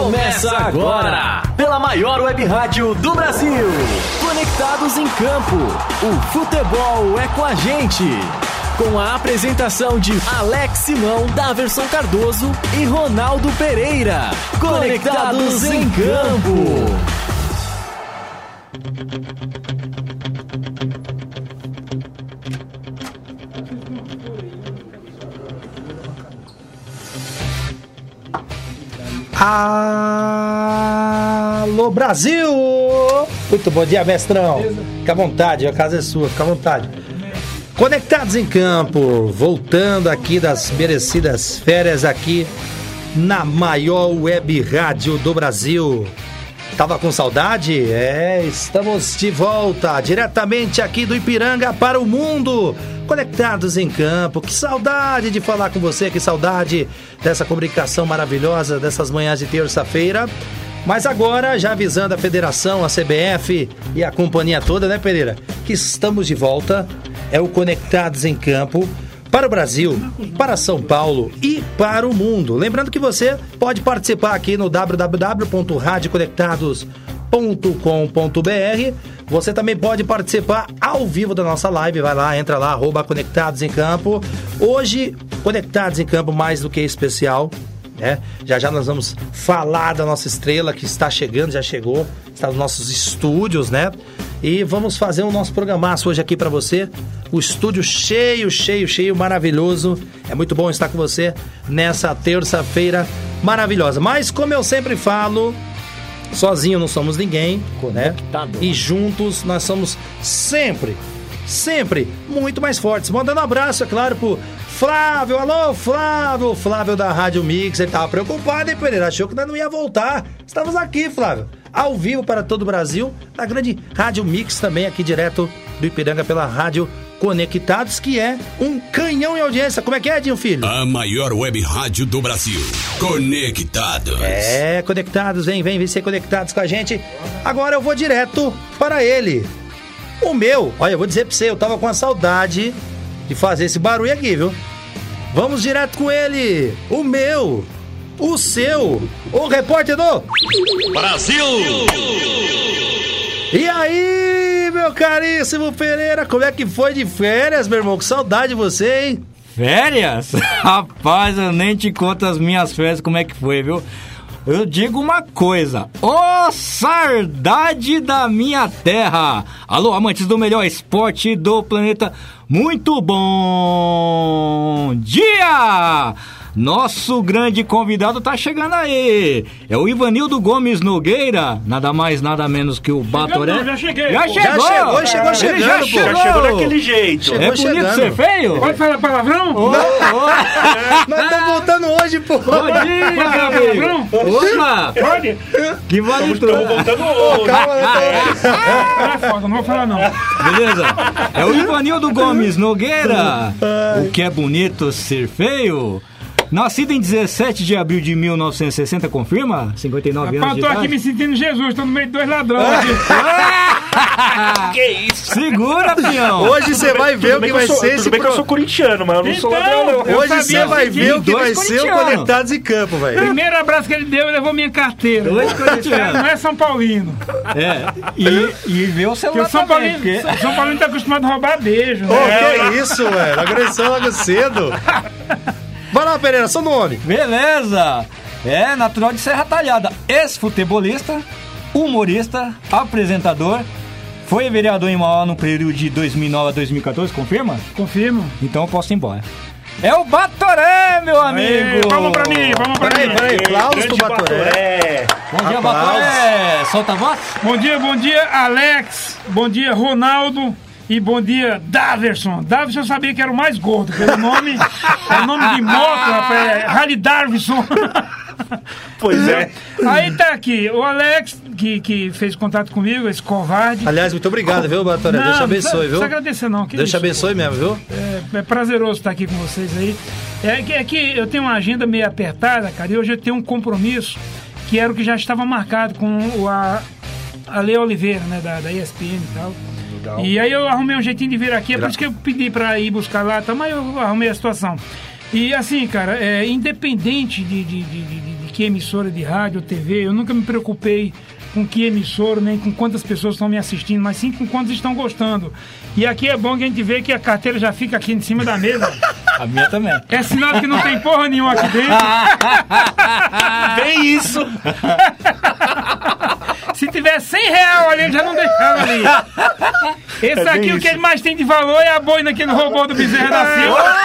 Começa agora, pela maior web rádio do Brasil. Conectados em campo, o futebol é com a gente. Com a apresentação de Alex Simão, Daverson Cardoso e Ronaldo Pereira. Conectados em campo. Alô Brasil! Muito bom dia, mestrão. Fica à vontade, a casa é sua, fica à vontade. Conectados em campo, voltando aqui das merecidas férias aqui na maior web rádio do Brasil. Tava com saudade? É, estamos de volta, diretamente aqui do Ipiranga para o mundo. Conectados em campo, que saudade de falar com você, que saudade dessa comunicação maravilhosa dessas manhãs de terça-feira. Mas agora, já avisando a federação, a CBF e a companhia toda, né, Pereira? Que estamos de volta. É o Conectados em Campo para o Brasil, para São Paulo e para o mundo. Lembrando que você pode participar aqui no www.radioconectados.com.br. Você também pode participar ao vivo da nossa live. Vai lá, entra lá, arroba Conectados em Campo. Hoje, Conectados em Campo mais do que especial. Né? Já já nós vamos falar da nossa estrela que está chegando, já chegou, está nos nossos estúdios, né? E vamos fazer o nosso programaço hoje aqui para você. O estúdio cheio, cheio, cheio, maravilhoso. É muito bom estar com você nessa terça-feira maravilhosa. Mas como eu sempre falo, sozinho não somos ninguém, né? E juntos nós somos sempre, sempre muito mais fortes. Mandando um abraço, é claro, pro Flávio, alô Flávio, Flávio da Rádio Mix, ele tava preocupado, hein, Pereira? Achou que nós não ia voltar. Estamos aqui, Flávio, ao vivo para todo o Brasil, na grande Rádio Mix também, aqui direto do Ipiranga pela Rádio Conectados, que é um canhão em audiência. Como é que é, Edinho Filho? A maior web rádio do Brasil. Conectados. É, conectados, vem, vem, vem ser conectados com a gente. Agora eu vou direto para ele. O meu, olha, eu vou dizer pra você, eu tava com a saudade de fazer esse barulho aqui, viu? Vamos direto com ele. O meu, o seu, o repórter do Brasil! E aí, meu caríssimo Pereira, como é que foi de férias, meu irmão? Que saudade de você, hein? Férias? Rapaz, eu nem te conto as minhas férias como é que foi, viu? Eu digo uma coisa, ô saudade da minha terra! Alô, amantes do melhor esporte do planeta, muito bom dia! Nosso grande convidado tá chegando aí. É o Ivanildo Gomes Nogueira, nada mais, nada menos que o Batoré. não, já cheguei, Já pô. chegou! Já chegou, chegou chegando, já pô. chegou. Já chegou daquele jeito. Chegou É bonito chegando. ser feio? Pode falar palavrão? Ô, ô, Nós estamos voltando hoje, pô. Bom dia, Pode falar palavrão? Opa! Pode? Que vale tudo. voltando hoje. Calma? Ah, é foda, não vou falar não. Beleza? É o Ivanildo Gomes Nogueira. O que é bonito ser feio. Nascido em 17 de abril de 1960, confirma? 59 Rapaz, anos de eu tô aqui idade. me sentindo Jesus, tô no meio de dois ladrões aqui. Que isso? Segura, pião. Hoje você vai ver o que vai ser esse Tudo bem que eu sou corintiano, mas eu não sou Então, ladrão, não. Hoje você vai ver o que vai ser o. Conectados em Campo, velho. Primeiro abraço que ele deu, ele levou minha carteira. Dois corintianos. não é São Paulino. É, e, e vê o celular São também, Paulino, porque... São Paulino tá acostumado a roubar beijo. Ô, Né? que isso, velho? Agressão logo cedo. Vai lá, Pereira, seu nome. Beleza! É, natural de Serra Talhada. Ex-futebolista, humorista, apresentador. Foi vereador em Mauá no período de 2009 a 2014, confirma? Confirmo. Então eu posso ir embora. É o Batoré, meu amigo! Aê, Vamos pra mim, vamos pra Peraí, mim. peraí, aplausos pro Batoré. Batoré. Bom dia, Aplausos. Batoré! Solta a voz! Bom dia, bom dia, Alex. Bom dia, Ronaldo. E bom dia, Daverson. Daverson eu sabia que era o mais gordo, pelo nome. É o nome de moto, rapaz. É Harley Davidson. Pois é. Aí tá aqui, o Alex, que, que fez contato comigo, esse covarde. Aliás, muito obrigado, viu, Batoré? Não, Deus te não abençoe, viu? precisa agradecer, não. que Deus te abençoe mesmo, viu? É, é prazeroso estar aqui com vocês aí. É que, é que eu tenho uma agenda meio apertada, cara, e hoje eu tenho um compromisso que era o que já estava marcado com o, a, a Lea Oliveira, né, da, da ESPN e tal. E aí eu arrumei um jeitinho de vir aqui, é por isso que eu pedi para ir buscar lá, tá, mas eu arrumei a situação. E assim, cara, é, independente de, de, de, de, de que emissora de rádio ou TV, eu nunca me preocupei com que emissora, nem com quantas pessoas estão me assistindo, mas sim com quantos estão gostando. E aqui é bom que a gente vê que a carteira já fica aqui em cima da mesa. A minha também. É sinal que não tem porra nenhuma aqui dentro. Bem isso! Se tiver 100 real ali, ele já não deixava ali. Esse É aqui, o que isso. ele mais tem de valor é a boina que ele roubou do Bezerra da Silva.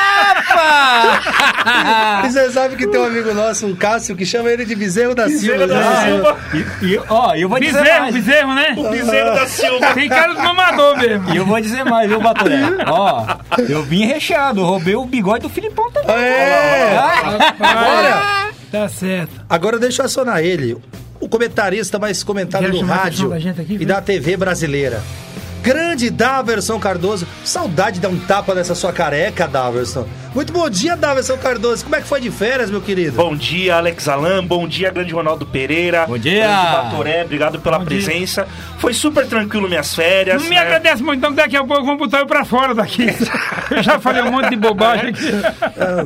E você sabe que tem um amigo nosso, um Cássio, que chama ele de Bezerro da Silva. Bezerro da né? Silva. E, e, ó, eu vou dizer Bezerro, mais. bezerro, né? Bezerro da Silva. Tem cara do mamador mesmo. E eu vou dizer mais, viu, Batoré? Ó, eu vim recheado, roubei o bigode do Filipão também. É! Agora. Tá certo. Agora deixa eu acionar ele, o comentarista mais comentado do rádio e da TV brasileira. Grande Daverson Cardoso. Saudade de dar um tapa nessa sua careca, Daverson. Muito bom dia, Daverson Cardoso. Como é que foi de férias, meu querido? Bom dia, Alex Alan. Bom dia, grande Ronaldo Pereira. Bom dia. Grande Batoré, obrigado pela Bom dia. presença. Foi super tranquilo minhas férias. Não me né? agradece muito, então, que daqui a pouco vamos botar eu pra fora daqui. Eu já falei um monte de bobagem aqui.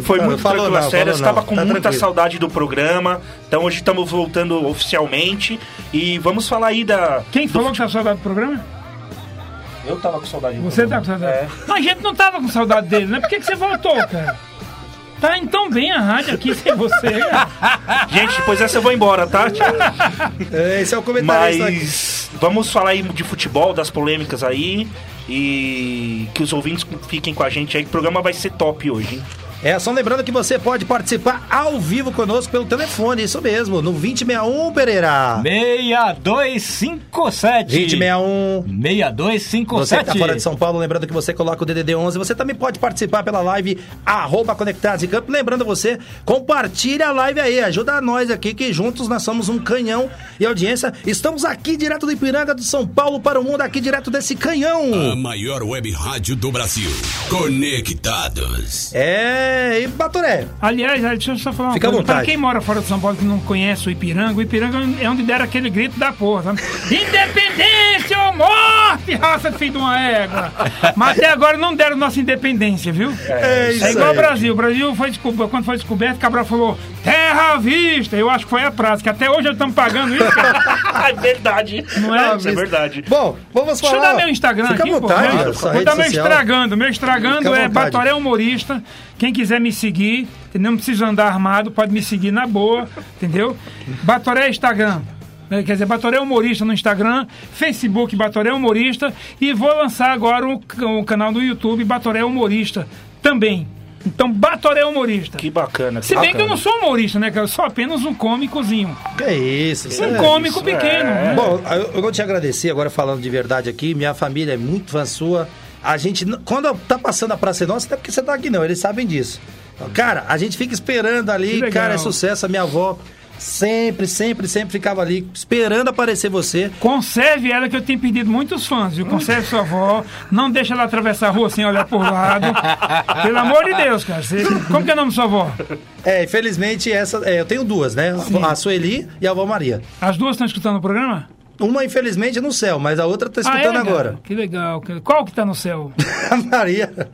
Foi Não, muito falou tranquilo as férias, estava com Tá muita tranquilo. saudade do programa. Então hoje estamos voltando oficialmente e vamos falar aí da. Quem do falou que tá saudade do programa? Eu tava com saudade do Você tá com saudade? É. Mas a gente não tava com saudade dele, né? Por que, que você voltou, cara? Tá indo tão bem a rádio aqui sem você, cara. Gente, depois essa eu vou embora, tá? É, Esse é o comentarista. Mas vamos falar aí de futebol, das polêmicas aí. E que os ouvintes fiquem com a gente aí, que o programa vai ser top hoje, hein? É, só lembrando que você pode participar ao vivo conosco pelo telefone, isso mesmo, no 2061, Pereira. 6257. 2061. 6257. Você que tá fora de São Paulo, lembrando que você coloca o DDD 11, você também pode participar pela live arroba Conectados em Campo. Lembrando você, compartilha a live aí, ajuda nós aqui que juntos nós somos um canhão e audiência. Estamos aqui direto do Ipiranga do São Paulo para o mundo, aqui direto desse canhão. A maior web rádio do Brasil. Conectados. É, e Batoré, Aliás, deixa eu só falar uma Fica coisa. Pra vontade. quem mora fora de São Paulo que não conhece o Ipiranga, o Ipiranga é onde deram aquele grito da porra, sabe? Independência ou morte, raça de filho de uma égua. Mas até agora não deram nossa independência, viu? É isso É igual aí. o Brasil. O Brasil foi descoberto, quando foi descoberto, Cabral falou terra à vista. Eu acho que foi a prática. Até hoje estamos pagando isso, cara. É verdade. Não é? Isso é verdade. Bom, vamos Deixa falar. eu dar meu Instagram Fica aqui, à vontade, pô. Vou dar meu estragando. Meu estragando é. Batoré Humorista. Quem quiser me seguir, entendeu? não precisa andar armado, pode me seguir na boa, entendeu? Batoré Instagram. né? Quer dizer, Batoré Humorista no Instagram, Facebook Batoré Humorista e vou lançar agora o, o canal do YouTube Batoré Humorista também. Então, Batoré Humorista. Que bacana. Se que bem que eu não sou humorista, né? cara? Eu sou apenas um cômicozinho. Que isso, isso Um é- cômico isso, pequeno. é. né? Bom, eu, eu vou te agradecer agora falando de verdade aqui. Minha família é muito fã sua. A gente, quando tá passando a Praça Nossa, não é porque você tá aqui não, eles sabem disso. Cara, a gente fica esperando ali, cara, é sucesso. A minha avó sempre, sempre, sempre ficava ali esperando aparecer você. Conserve ela que eu tenho pedido muitos fãs, viu? Conserve sua avó, não deixa ela atravessar a rua sem olhar por lado. Pelo amor de Deus, cara. Você- Como que é o nome da sua avó? É, infelizmente, essa, é, eu tenho duas, né? A Sueli e a avó Maria. As duas estão escutando o programa? Uma, infelizmente, no céu, mas a outra tá escutando Ah, é, cara? agora. Que legal. Qual que tá no céu? A Maria.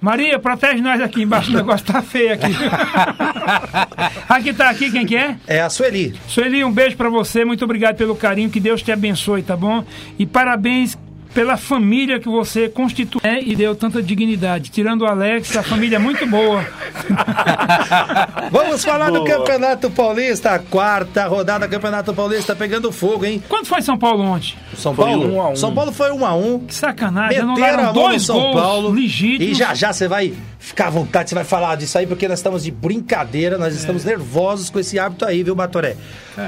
Maria, protege nós aqui embaixo, o negócio tá feio aqui. aqui tá aqui, quem que é? É a Sueli. Sueli, um beijo pra você, muito obrigado pelo carinho, que Deus te abençoe, tá bom? E parabéns pela família que você constituiu né, e deu tanta dignidade. Tirando o Alex, a família é muito boa. Vamos falar do Boa. Campeonato Paulista, a quarta rodada do Campeonato Paulista pegando fogo, hein? Quanto foi São Paulo ontem? São Foi Paulo? um a um. São Paulo foi um a um. Que sacanagem, Meteram no dois São gols Paulo. legítimos. E já já você vai ficar à vontade, você vai falar disso aí, porque nós estamos de brincadeira, nós estamos nervosos com esse hábito aí, viu, Batoré?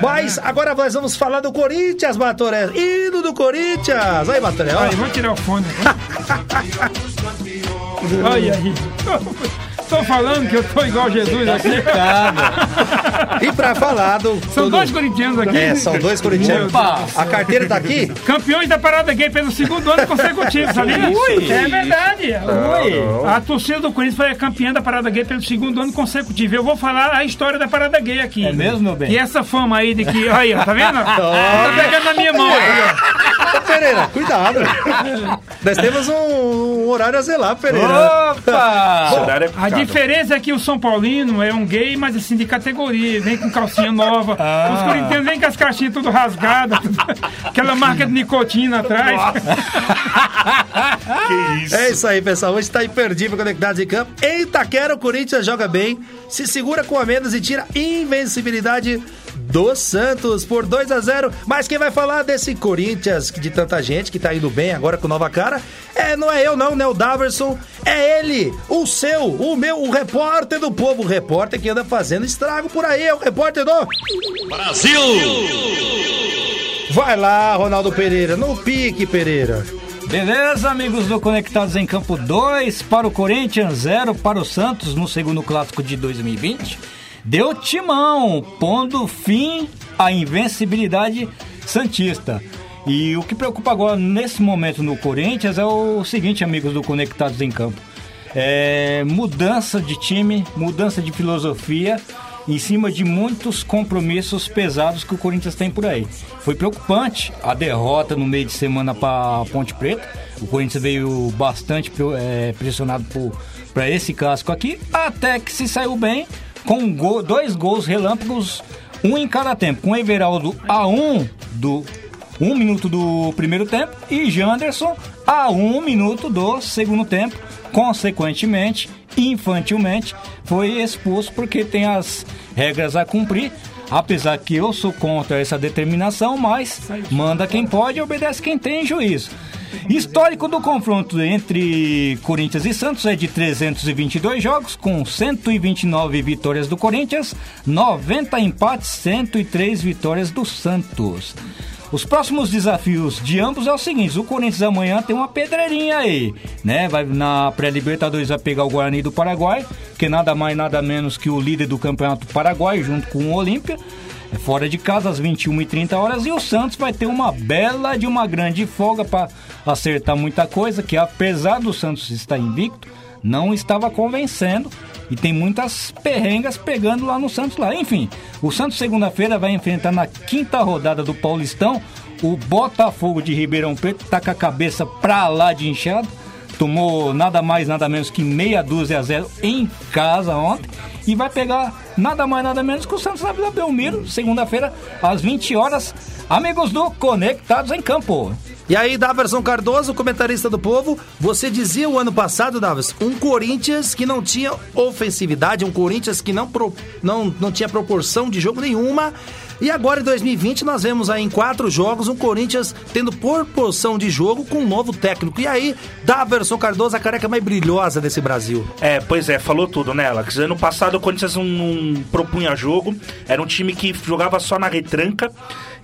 Mas agora nós vamos falar do Corinthians, Batoré. Hino do Corinthians! Aí, Batoré, ó. Aí, vou tirar o fone. Olha aí. Tô falando que eu tô igual Jesus aqui. E pra falar do. São do- dois corintianos aqui. É, são dois corintianos. Deus. A carteira tá aqui? Campeões da Parada Gay pelo segundo ano consecutivo, sabia? É verdade. A torcida do Corinthians foi a campeã da Parada Gay pelo segundo ano consecutivo. Eu vou falar a história da Parada Gay aqui. É mesmo, meu bem? E essa fama aí de que. Aí, ó, tá vendo? Tá pegando na minha mão. Ô, Pereira, cuidado. Nós temos um, um horário a zelar, Pereira. Opa! Horário é A. diferença é que o São Paulino é um gay, mas assim, de categoria. Vem com calcinha nova. Ah. Os corintianos vêm com as caixinhas tudo rasgadas. aquela marca de nicotina atrás. Que isso. É isso aí, pessoal. Hoje tá imperdível conectados em campo. Em Itaquera, o Corinthians joga bem, se segura com a menos e tira invencibilidade do Santos por 2 a 0 Mas quem vai falar desse Corinthians de tanta gente que tá indo bem agora com nova cara é não é eu não, né? O Daverson é ele, o seu, o meu, o repórter do povo, o repórter que anda fazendo estrago por aí, é o repórter do Brasil! Vai lá, Ronaldo Pereira, no pique, Pereira. Beleza, amigos do Conectados em Campo 2 para o Corinthians, 0 para o Santos no segundo clássico de 2020. Deu timão, pondo fim à invencibilidade santista. E o que preocupa agora nesse momento no Corinthians é o seguinte, amigos do Conectados em Campo. É mudança de time, mudança de filosofia em cima de muitos compromissos pesados que o Corinthians tem por aí. Foi preocupante a derrota no meio de semana para Ponte Preta. O Corinthians veio bastante eh, pressionado para esse clássico aqui, até que se saiu bem com gol- dois gols relâmpagos, um em cada tempo, com Everaldo a um do um minuto do primeiro tempo e Janderson a um minuto do segundo tempo. Consequentemente, infantilmente, foi expulso porque tem as regras a cumprir. Apesar que eu sou contra essa determinação, mas manda quem pode e obedece quem tem juízo. Histórico do confronto entre Corinthians e Santos é de 322 jogos, com 129 vitórias do Corinthians, 90 empates, 103 vitórias do Santos. Os próximos desafios de ambos é o seguinte: o Corinthians amanhã tem uma pedreirinha aí, né? Vai na pré-Libertadores vai pegar o Guarani do Paraguai, que nada mais nada menos que o líder do Campeonato Paraguai, junto com o Olímpia. É fora de casa às 21h30 horas e o Santos vai ter uma bela de uma grande folga para acertar muita coisa, que apesar do Santos estar invicto, não estava convencendo e tem muitas perrengas pegando lá no Santos lá. Enfim, o Santos segunda-feira vai enfrentar na quinta rodada do Paulistão o Botafogo de Ribeirão Preto, tá com a cabeça pra lá de inchado. Tomou nada mais, nada menos que meia dúzia a zero em casa ontem. E vai pegar nada mais, nada menos que o Santos na Vila Belmiro, segunda-feira, às 20 horas. Amigos do Conectados em Campo. E aí, Daverson Cardoso, comentarista do Povo, você dizia o ano passado, Daverson, um Corinthians que não tinha ofensividade, um Corinthians que não, pro- não, não tinha proporção de jogo nenhuma. E agora em 2020 nós vemos aí em quatro jogos um Corinthians tendo proporção de jogo com um novo técnico. E aí, Daverson Cardoso, a careca mais brilhosa desse Brasil. É, pois é, falou tudo, né, Alex? Ano passado o Corinthians não, não propunha jogo, era um time que jogava só na retranca.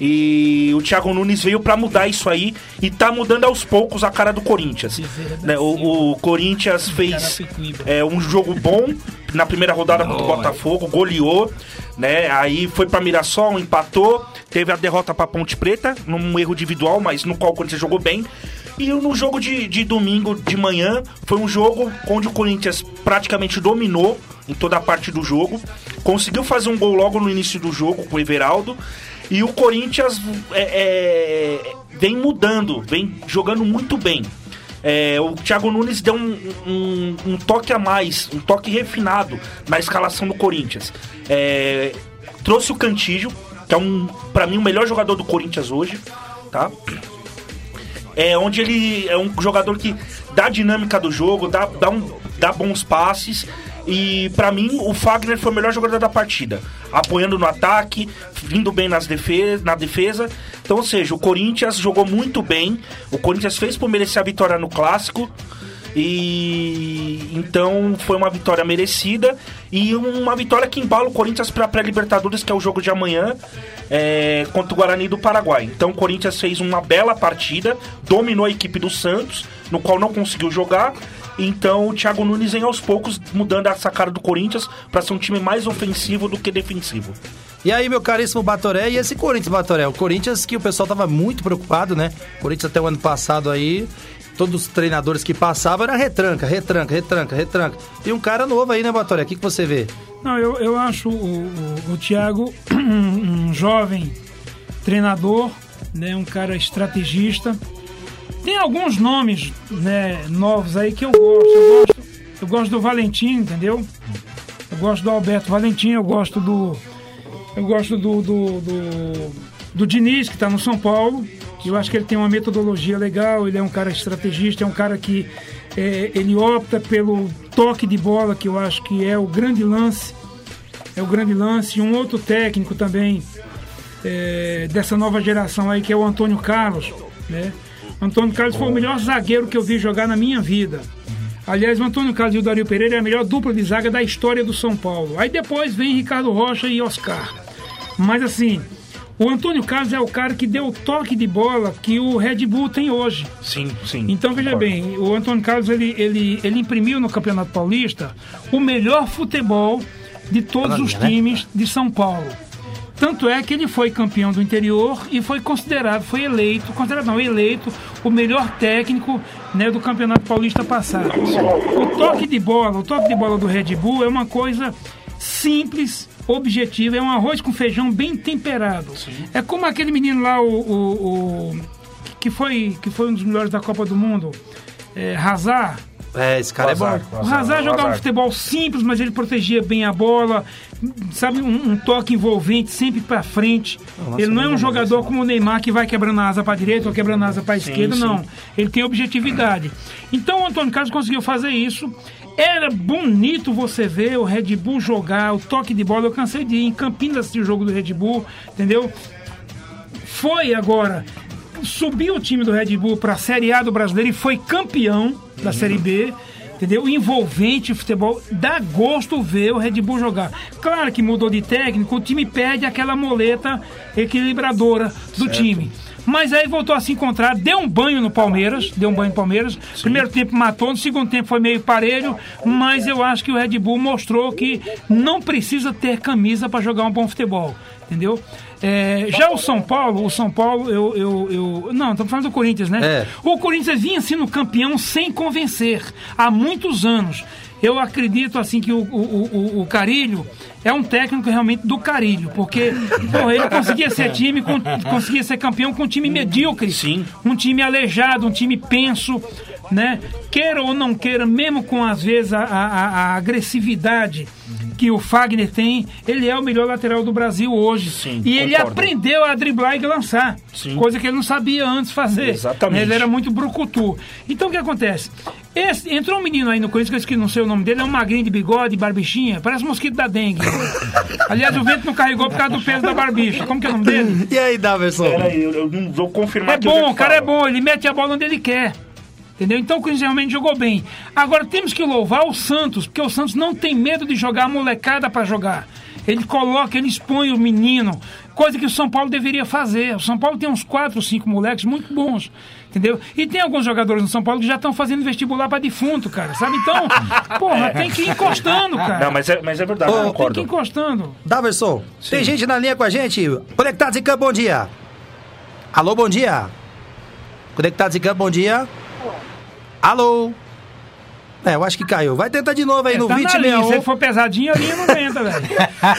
E o Thiago Nunes veio pra mudar isso aí e tá mudando aos poucos a cara do Corinthians. Né, o, o Corinthians fez é, um jogo bom na primeira rodada contra o Botafogo, goleou, né? Aí foi pra Mirassol, empatou, teve a derrota pra Ponte Preta, num erro individual, mas no qual o Corinthians jogou bem. E no jogo de, de domingo de manhã, foi um jogo onde o Corinthians praticamente dominou em toda a parte do jogo. Conseguiu fazer um gol logo no início do jogo com o Everaldo. E o Corinthians é, é, vem mudando, vem jogando muito bem. É, o Thiago Nunes deu um, um- um toque a mais, um toque refinado na escalação do Corinthians. É, trouxe o Cantígio, que é um, para mim o melhor jogador do Corinthians hoje, tá? é onde ele é um jogador que dá dinâmica do jogo, dá, dá, um, dá bons passes. E pra mim, o Fagner foi o melhor jogador da partida. Apoiando no ataque, vindo bem nas defesa, na defesa. Então, ou seja, o Corinthians jogou muito bem. O Corinthians fez por merecer a vitória no clássico. E então foi uma vitória merecida e uma vitória que embala o Corinthians para a pré-Libertadores, que é o jogo de amanhã, é, contra o Guarani do Paraguai. Então o Corinthians fez uma bela partida, dominou a equipe do Santos, no qual não conseguiu jogar. Então o Thiago Nunes vem aos poucos mudando essa cara do Corinthians para ser um time mais ofensivo do que defensivo. E aí, meu caríssimo Batoré, e esse Corinthians, Batoré? O Corinthians que o pessoal tava muito preocupado, né? O Corinthians até o ano passado aí, todos os treinadores que passavam era retranca, retranca, retranca, retranca. E um cara novo aí, né, Batoré? O que, que você vê? Não, eu, eu acho o, o, o Thiago um, um jovem treinador né? Um cara estrategista. Tem alguns nomes, né, novos aí que eu gosto. Eu gosto, eu gosto do Valentim, entendeu? Eu gosto do Alberto Valentim, eu gosto do. Eu gosto do. do, do, do Diniz, que está no São Paulo. Eu acho que ele tem uma metodologia legal, ele é um cara estrategista, é um cara que é, ele opta pelo toque de bola, que eu acho que é o grande lance. É o grande lance. E um outro técnico também é, dessa nova geração aí, que é o Antônio Carlos. Né? Antônio Carlos foi o melhor zagueiro que eu vi jogar na minha vida. Aliás, o Antônio Carlos e o Dario Pereira é a melhor dupla de zaga da história do São Paulo. Aí depois vem Ricardo Rocha e Oscar. Mas assim, o Antônio Carlos é o cara que deu o toque de bola que o Red Bull tem hoje. Sim, sim. Então veja bem, o Antônio Carlos ele, ele, ele imprimiu no Campeonato Paulista o melhor futebol de todos os Maravilha, né? times de São Paulo. Tanto é que ele foi campeão do interior e foi considerado, foi eleito, considerado não, eleito o melhor técnico né, do Campeonato Paulista passado. O toque de bola, o toque de bola do Red Bull é uma coisa simples, objetiva, é um arroz com feijão bem temperado. É como aquele menino lá, o, o- o- que, foi, que foi um dos melhores da Copa do Mundo, é, Hazard. É, esse cara é Azar, bom. O Hazard jogava um futebol simples, mas ele protegia bem a bola, sabe, um, um toque envolvente sempre pra frente. ele não é um jogador como o Neymar que vai quebrando a asa pra direita ou quebrando a asa pra esquerda, sim. não. Ele tem objetividade. Então o Antônio Carlos conseguiu fazer isso. Era bonito você ver o Red Bull jogar, o toque de bola. Eu cansei de ir em Campinas assistir o jogo do Red Bull, entendeu? foi agora subiu o time do Red Bull para a Série A do Brasileiro e foi campeão da Série B. Entendeu? Envolvente futebol, dá gosto ver o Red Bull jogar. Claro que mudou de técnico, o time perde aquela moleta equilibradora do time. Mas aí voltou a se encontrar, deu um banho no Palmeiras, deu um banho no Palmeiras. Primeiro tempo matou, no segundo tempo foi meio parelho, mas eu acho que o Red Bull mostrou que não precisa ter camisa para jogar um bom futebol, entendeu? É, já o São Paulo, o São Paulo, eu. eu, eu não, estamos falando do Corinthians, né? É. O Corinthians vinha sendo campeão sem convencer há muitos anos. Eu acredito assim que o, o, o, o Carilho é um técnico realmente do Carilho, porque pô, ele conseguia ser time, com- conseguia ser campeão com um time medíocre, Sim. um time aleijado, um time penso, né? Queira ou não queira, mesmo com às vezes a, a- a agressividade que o Fagner tem, ele é o melhor lateral do Brasil hoje. Sim, e ele concordo. aprendeu a driblar e lançar, Sim. coisa que ele não sabia antes fazer. Exatamente. Ele era muito brucutu. Então o que acontece? Esse- entrou um menino aí no Corinthians, que não sei o nome dele, é um magrinho de bigode, barbichinha, parece um mosquito da dengue. Aliás, o vento não carregou por causa do peso da barbicha. Como que é o nome dele? E aí, Daverson? Peraí, eu, eu não vou confirmar É bom, o cara é falo. bom, ele mete a bola onde ele quer. Entendeu? Então o Corinthians realmente jogou bem. Agora temos que louvar o Santos, porque o Santos não tem medo de jogar a molecada para jogar. Ele coloca, ele expõe o menino, coisa que o São Paulo deveria fazer. O São Paulo tem uns 4 ou 5 moleques muito bons, entendeu? E tem alguns jogadores no São Paulo que já estão fazendo vestibular para defunto, cara, sabe? Então, porra, tem que ir encostando, cara. Não, mas é, mas é verdade, eu Tem que ir concordo. encostando. Daverson, tem gente na linha com a gente. Conectados em Campo, bom dia. Alô, bom dia. Conectados em Campo, bom dia. Alô. É, eu acho que caiu. Vai tentar de novo aí no tá na linha, se 2061. ele for pesadinho, a linha não aguenta, velho.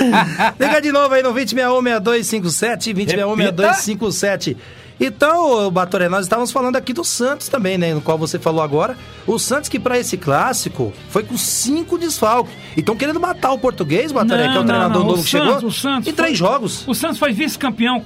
Liga de novo aí no 2061-6257, 2061-6257. Então, Batoré, nós estávamos falando aqui do Santos também, né? No qual você falou agora. O Santos que para esse clássico foi com cinco desfalques. E estão querendo matar o português, Batoré, Não, que é o não, treinador não. novo O que chegou. O Santos em três foi- jogos. O Santos foi vice-campeão.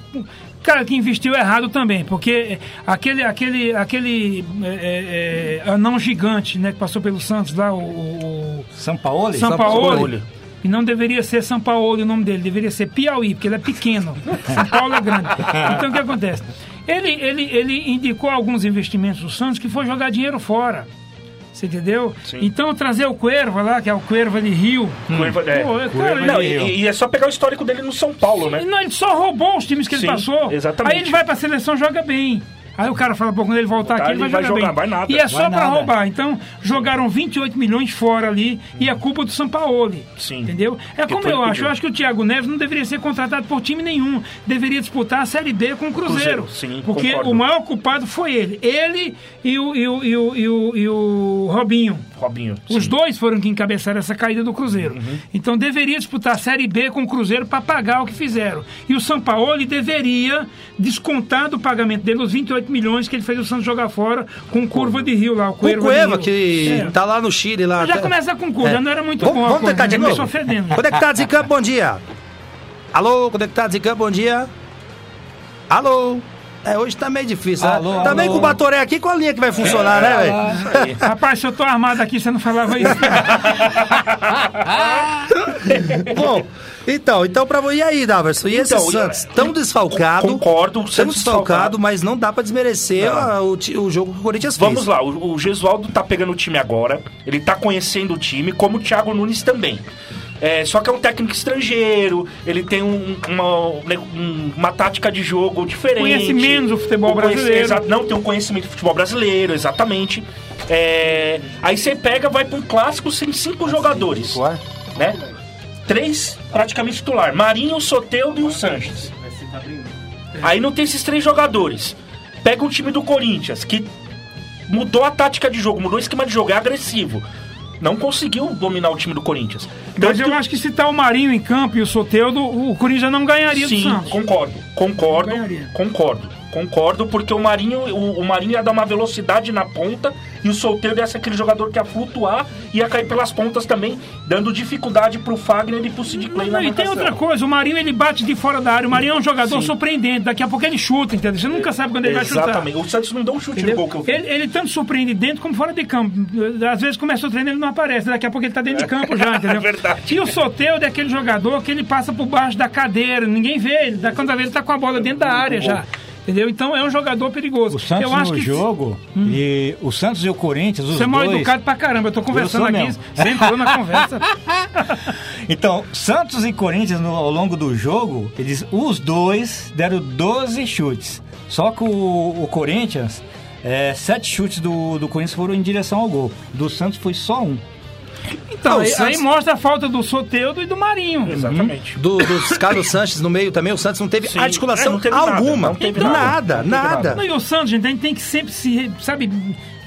Cara, que investiu errado também, porque aquele, aquele, aquele é, é, é, anão gigante, né, que passou pelo Santos lá, o, o São Paulo? São. Paulo. E não deveria ser São Paulo o nome dele, deveria ser Piauí, porque ele é pequeno. São Paulo é grande. Então o que acontece? Ele, ele, ele indicou alguns investimentos do Santos que foi jogar dinheiro fora. Você entendeu? Então trazer o Cuerva lá, que é o Cuerva de Rio. Curva- é. Pô, cara, Não, ele- e, e é só pegar o histórico dele no São Paulo, né? Não, ele só roubou os times que ele Sim, passou. exatamente. Aí ele vai pra seleção joga bem. Aí o cara fala, pô, quando ele voltar aqui, ele vai, vai jogar, jogar, bem. vai nada. E é só nada. roubar. Então, jogaram 28 milhões fora ali e é culpa do Sampaoli. Sim. Entendeu? É como eu acho. Eu acho que o Thiago Neves não deveria ser contratado por time nenhum. Deveria disputar a Série B com o Cruzeiro. Cruzeiro, sim, porque concordo. o maior culpado foi ele. Ele e o, e o, e o, e o, e o Robinho. Robinho. Os sim. dois foram que encabeçaram essa caída do Cruzeiro. Então deveria disputar a Série B com o Cruzeiro para pagar o que fizeram. E o Sampaoli deveria descontar do pagamento dele os 28 milhões que ele fez o Santos jogar fora com curva de rio lá. O O Cuerva que É. tá lá no Chile. lá Já até- começa com curva, É. não era muito vamos, bom. Vamos tentar de novo. fedendo. Conectados em campo, bom dia. Alô, conectados em campo, bom dia. Alô. É, hoje tá meio difícil. né? Alô, Também alô. com o Batoré aqui, com a linha que vai funcionar, né, velho? Rapaz, se eu tô armado aqui, você não falava isso. Bom, então, então pra E aí, Daverson? E esse Então, Santos? eu- Tão desfalcado. Concordo, o Tão Santos desfalcado, desfalcado. mas não dá pra desmerecer a- o, o jogo que o Corinthians Vamos fez. lá, o, o Gesualdo tá pegando o time agora, ele tá conhecendo o time, como o Thiago Nunes também. É, só que é um técnico estrangeiro, ele tem um- uma, uma tática de jogo diferente. Conhece menos o futebol conhece- brasileiro. não tem um conhecimento do futebol brasileiro, exatamente. É, aí você pega, vai pra um clássico sem cinco jogadores, né? Três praticamente titular, Marinho, Soteudo e o Sanches. Aí não tem esses três jogadores. Pega um time do Corinthians, que mudou a tática de jogo, mudou o esquema de jogo, é agressivo. Não conseguiu dominar o time do Corinthians. Mas Tanto eu que- acho que se tá o Marinho em campo e o Soteudo, o Corinthians não ganharia do Sim, Santos. concordo. Concordo, concordo. Concordo, porque o Marinho, o, o Marinho ia dar uma velocidade na ponta e o Solteiro ia ser aquele jogador que ia flutuar e ia cair pelas pontas também, dando dificuldade pro Fagner e pro Sid Clay Não, e tem outra coisa, o Marinho ele bate de fora da área. O Marinho é um jogador surpreendente. Daqui a pouco ele chuta, entendeu? Você nunca sabe quando ele vai chutar. Exatamente. O Santos não deu um chute Entendeu? no gol que eu. Ele, ele tanto surpreende dentro como fora de campo. Às vezes começa o treino ele não aparece. Daqui a pouco ele tá dentro de campo já, entendeu? É verdade. E o Soteudo é aquele jogador que ele passa por baixo da cadeira. Ninguém vê ele. Da quando ele tá com a bola dentro da área já. Entendeu? Então é um jogador perigoso. O Santos eu acho no que jogo, e o Santos e o Corinthians, os Você é mal dois... educado pra caramba. Eu tô conversando Eu aqui, mesmo. você entrou na conversa. Então, Santos e Corinthians no- ao longo do jogo, eles, os dois deram 12 chutes. Só que o, o Corinthians, é, sete chutes do, do Corinthians foram em direção ao gol. Do Santos foi só um. Então, aí, Santos- aí mostra a falta do Soteudo e do Marinho. Exatamente. Do, dos Carlos Sanches no meio também, o Santos não teve Sim. articulação É, não teve nada, alguma. não teve nada, nada. Não teve nada. nada. Não, e o Santos, gente, a gente tem que sempre se, sabe,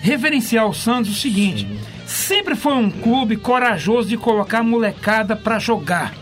reverenciar o Santos o seguinte: sempre foi um clube corajoso de colocar a molecada pra jogar.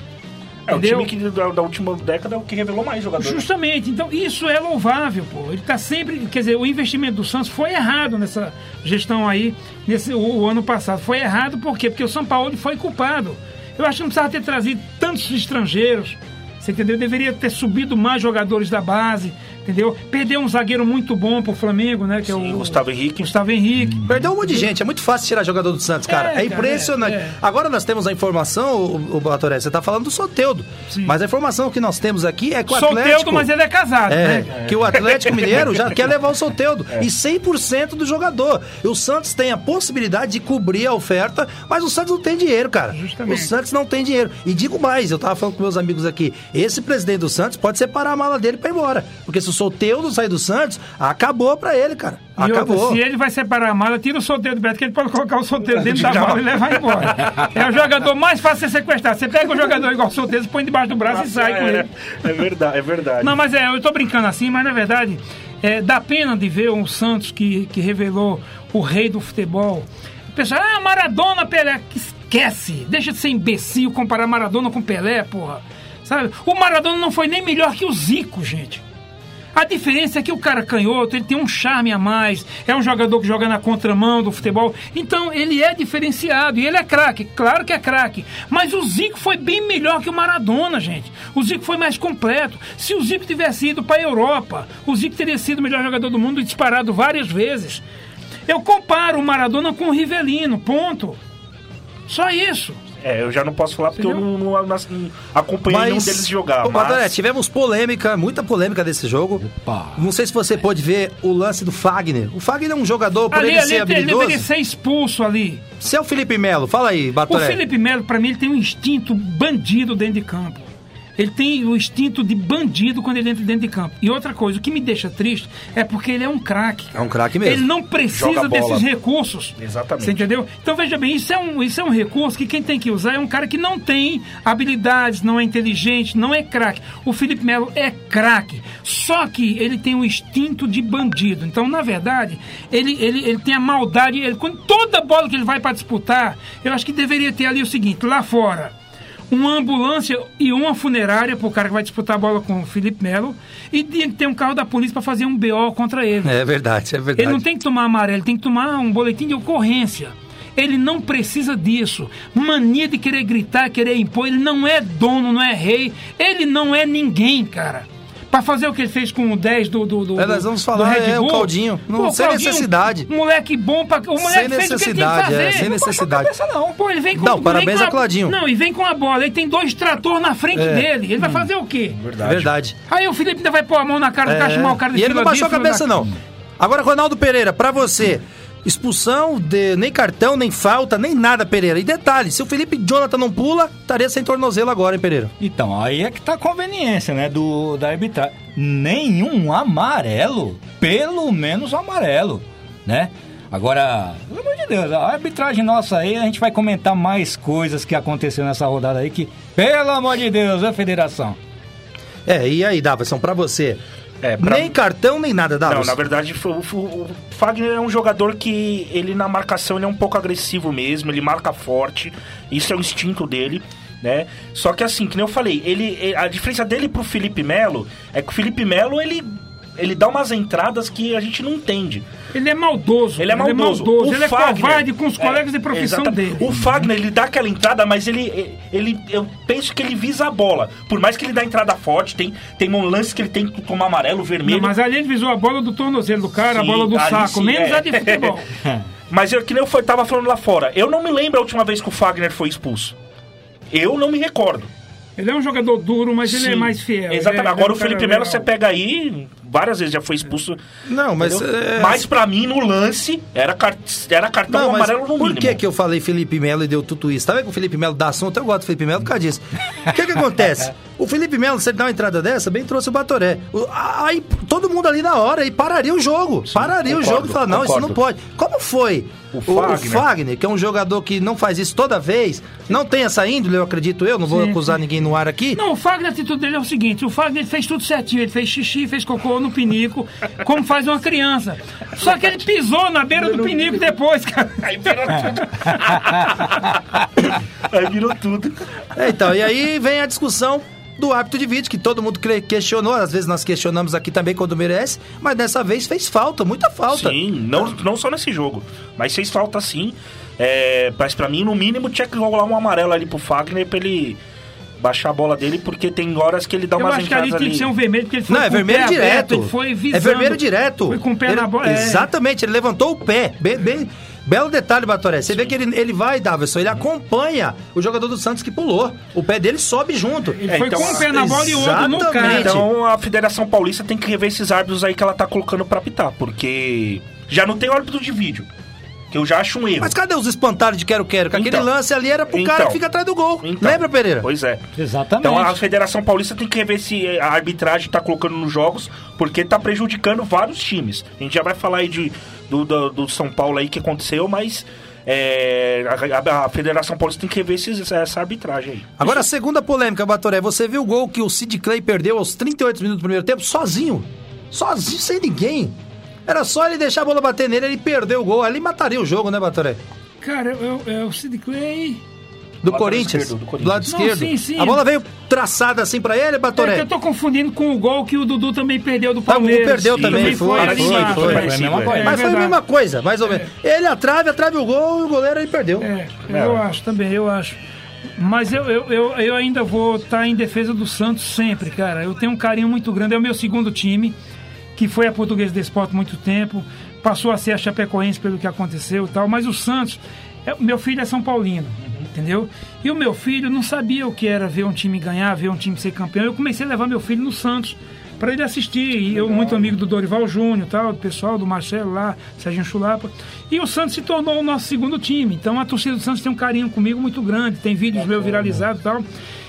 É o time que da, da última década é o que revelou mais jogadores. Justamente, então isso é louvável, pô. Ele tá sempre, quer dizer, o investimento do Santos foi errado nessa gestão aí, nesse o, o ano passado. Foi errado por quê? Porque o São Paulo foi culpado. Eu acho que não precisava ter trazido tantos estrangeiros. Você entendeu? Deveria ter subido mais jogadores da base, entendeu? Perdeu um zagueiro muito bom pro Flamengo, né? Que é Sim, o Gustavo Henrique. Gustavo Henrique. Perdeu um monte de gente, é muito fácil tirar jogador do Santos, cara. É, É, cara, impressionante. é, é. Agora nós temos a informação, o, o Batoré, você tá falando do Soteudo. Sim. Mas a informação que nós temos aqui é que o Atlético... mas ele é casado, É, né? que o Atlético Mineiro já quer levar o Soteudo. É. E 100% do jogador. E o Santos tem a possibilidade de cobrir a oferta, mas o Santos não tem dinheiro, cara. Justamente. O Santos não tem dinheiro. E digo mais, eu tava falando com meus amigos aqui, esse presidente do Santos pode separar a mala dele pra ir embora. Porque se o Soteudo sair do Santos, acabou pra ele, cara. E outra, Acabou. se ele vai separar a mala, tira o solteiro do Beto, que ele pode colocar o solteiro dentro da mala e levar embora. É o jogador mais fácil de ser sequestrar. Você pega o jogador igual solteiro, você põe debaixo do braço e sai com é, ele. é verdade, é verdade. Não, mas é, eu tô brincando assim, mas na verdade, é, dá pena de ver um Santos que, que revelou o rei do futebol. O pessoal, ah, Maradona, Pelé. Que Esquece! Deixa de ser imbecil comparar Maradona com Pelé, porra. Sabe? O Maradona não foi nem melhor que o Zico, gente. A diferença é que o cara canhoto, ele tem um charme a mais, é um jogador que joga na contramão do futebol, então ele é diferenciado e ele é craque, claro que é craque, mas o Zico foi bem melhor que o Maradona, gente. O Zico foi mais completo. Se o Zico tivesse ido para a Europa, o Zico teria sido o melhor jogador do mundo e disparado várias vezes. Eu comparo o Maradona com o Rivelino, ponto. Só isso. É, eu já não posso falar porque eu Entendeu? não, não- não acompanhei nenhum deles jogar. Ô, Mas... tivemos polêmica, muita polêmica desse jogo. Opa. Não sei se você pôde ver o lance do Fagner. O Fagner é um jogador, por Ali, ele ali ser ele habilidoso. deveria ser expulso ali. Se é o Felipe Melo, fala aí, O Batoré. Felipe Melo, pra mim, ele tem um instinto bandido dentro de campo. Ele tem o instinto de bandido quando ele entra dentro de campo. E outra coisa, o que me deixa triste é porque ele é um craque. É um craque mesmo. Ele não precisa desses recursos. Exatamente. Você entendeu? Então veja bem, isso é, um, isso é um recurso que quem tem que usar é um cara que não tem habilidades, não é inteligente, não é craque. O Felipe Melo é craque. Só que ele tem um instinto de bandido. Então, na verdade, ele, ele, ele tem a maldade. Ele, quando toda bola que ele vai para disputar, eu acho que deveria ter ali o seguinte: lá fora uma ambulância e uma funerária pro cara que vai disputar a bola com o Felipe Melo e ter um carro da polícia para fazer um BO contra ele. É verdade, é verdade. Ele não tem que tomar amarelo, ele tem que tomar um boletim de ocorrência. Ele não precisa disso. Mania de querer gritar, querer impor. Ele não é dono, não é rei. Ele não é ninguém, cara. Pra fazer o que ele fez com o 10 do, do, do É, nós vamos falar, do Red é, o. Claudinho. Não- sem necessidade. Um moleque bom pra. O moleque Sem fez o que ele tem que necessidade, fazer. é, sem Não baixou a necessidade. cabeça, não. Pô, ele vem com, Não, parabéns com ao a- Claudinho. Não, e vem com a bola. Ele tem dois trator na frente É. dele. Ele vai fazer o quê? É verdade. Aí o Felipe ainda vai pôr a mão na cara do chamar o cara de É. E ele não baixou a cabeça, fila não. Agora, Ronaldo Pereira, pra você, expulsão, de, nem cartão, nem falta, nem nada, Pereira. E detalhe, se o Felipe Jonathan não pula, estaria sem tornozelo agora, hein, Pereira? Então, aí é que tá a conveniência, né, do, da arbitragem. Nenhum amarelo, pelo menos amarelo, né? Agora, pelo amor de Deus, a arbitragem nossa aí, a gente vai comentar mais coisas que aconteceram nessa rodada aí que, pelo amor de Deus, é federação. É, e aí, Davison, pra você? É, pra- Nem cartão, nem nada, Davison. Não, na verdade, o, o, Fagner é um jogador que ele na marcação ele é um pouco agressivo mesmo, ele marca forte, isso é o instinto dele, né? Só que assim, que nem eu falei, ele, ele- a diferença dele pro Felipe Melo é que o Felipe Melo ele ele dá umas entradas que a gente não entende. Ele é maldoso. Ele é maldoso. O Ele é Fagner- covarde com os colegas É, de profissão exatamente. dele. O Fagner, ele dá aquela entrada, mas ele, ele. Eu penso que ele visa a bola. Por mais que ele dá entrada forte, tem, tem um lance que ele tem que tomar amarelo, vermelho. Não, mas ali ele visou a bola do tornozelo do cara, a Sim, bola do saco, sim, menos é. a de futebol. Mas eu, que nem eu tava falando lá fora, eu não me lembro a última vez que o Fagner foi expulso. Eu não me recordo. Ele é um jogador duro, mas ele é Sim, mais fiel. Exatamente. Ele é- Agora ele é o um Felipe cara Melo você pega aí, várias vezes já foi expulso. Não, mas... é- Mas pra mim, no lance, era, car- era cartão Não, amarelo no por mínimo. que, que eu falei Felipe Melo e deu tudo isso? Tá vendo que o Felipe Melo dá assunto? Eu gosto do Felipe Melo por causa disso. O que que acontece? O Felipe Melo, se ele dá uma entrada dessa, bem trouxe o Batoré. O- Aí todo mundo ali na hora e pararia o jogo. pararia o concordo, jogo e falar, não, isso não concordo. pode. Como foi? O O, o Fagner. Fagner, que é um jogador que não faz isso toda vez, não tem essa índole, eu acredito eu, não vou Sim, acusar ninguém no ar aqui. Não, o Fagner, a atitude dele é o seguinte: o Fagner fez tudo certinho, ele fez xixi, fez cocô no pinico, como faz uma criança. Só que ele pisou na beira do pinico depois, cara. Aí virou tudo. aí virou tudo. É, então, e aí vem a discussão do árbitro de vídeo, que todo mundo questionou, às vezes nós questionamos aqui também quando merece, mas dessa vez fez falta, muita falta. Sim, não, não só nesse jogo. Mas fez falta sim. É, mas pra mim, no mínimo, tinha que rolar um amarelo ali pro Fagner pra ele baixar a bola dele, porque tem horas que ele dá Eu umas acho que ali tinha ali. que ser um vermelho, porque ele foi Não, é com o vermelho pé direto. aberto, ele foi visando. é vermelho direto. Foi com o pé Ele- na bola. é. Exatamente, ele levantou o pé. Bem, bem- belo detalhe, Batoré. Você vê que ele, ele vai, Davidson, ele acompanha o jogador do Santos que pulou. O pé dele sobe junto. Ele É, foi então, com o pé na bola e o outro no cara. Então a Federação Paulista tem que rever esses árbitros aí que ela tá colocando pra apitar, porque já não tem árbitro de vídeo. Que eu já acho um erro. Mas cadê os espantalhos de quero-quero? Que aquele Então. lance ali era pro cara Então. que fica atrás do gol. Então, Lembra, Pereira? Pois é. Exatamente. Então a Federação Paulista tem que rever se a arbitragem tá colocando nos jogos, porque tá prejudicando vários times. A gente já vai falar aí de, do, do, do São Paulo aí que aconteceu, mas é, a, a- a Federação Paulista tem que rever esses- essa arbitragem aí. Agora, a segunda polêmica, Batoré. Você viu o gol que o Sid Clay perdeu aos 38 minutos do primeiro tempo? Sozinho. Sozinho, sem ninguém. Era só ele deixar a bola bater nele, ele perdeu o gol. Ali mataria o jogo, né, Batoré? Cara, eu, eu, eu, o Sid Clay. Do lado Corinthians. esquerdo, do do Corinthians. lado Não, esquerdo. sim, sim. A bola veio traçada assim pra ele, É Batoré. eu tô confundindo com o gol que o Dudu também perdeu do Tá, Palmeiras. perdeu Sim, também, foi, foi, foi. né? Foi a mesma coisa. É Mas foi a mesma coisa, mais ou menos. Ele atrave, atrave o gol e o goleiro ele perdeu. É, eu acho também, eu acho. Mas eu, eu, eu, eu ainda vou estar em defesa do Santos sempre, cara. Eu tenho um carinho muito grande. É o meu segundo time, que foi a Portuguesa de Esporte muito tempo. Passou a ser a Chapecoense pelo que aconteceu e tal. Mas o Santos, é- meu filho é São Paulino, entendeu? E o meu filho não sabia o que era ver um time ganhar, ver um time ser campeão. Eu comecei a levar meu filho no Santos para ele assistir. E eu, muito amigo do Dorival Júnior, tal, do pessoal, do Marcelo lá, Serginho Chulapa. E o Santos se tornou o nosso segundo time. Então a torcida do Santos tem um carinho comigo muito grande. Tem vídeos meus viralizados e tal.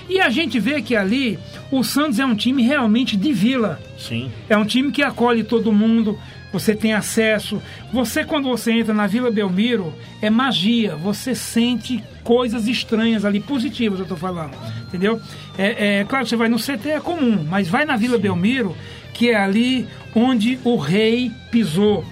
E a gente vê que ali o Santos é um time realmente de vila. Sim. É um time que acolhe todo mundo, você tem acesso. Você, quando você entra na Vila Belmiro, é magia. Você sente coisas estranhas ali, positivas, eu tô falando. Entendeu? É, é claro que você vai no CT, é comum, mas vai na Vila Belmiro, que é ali onde o rei pisou.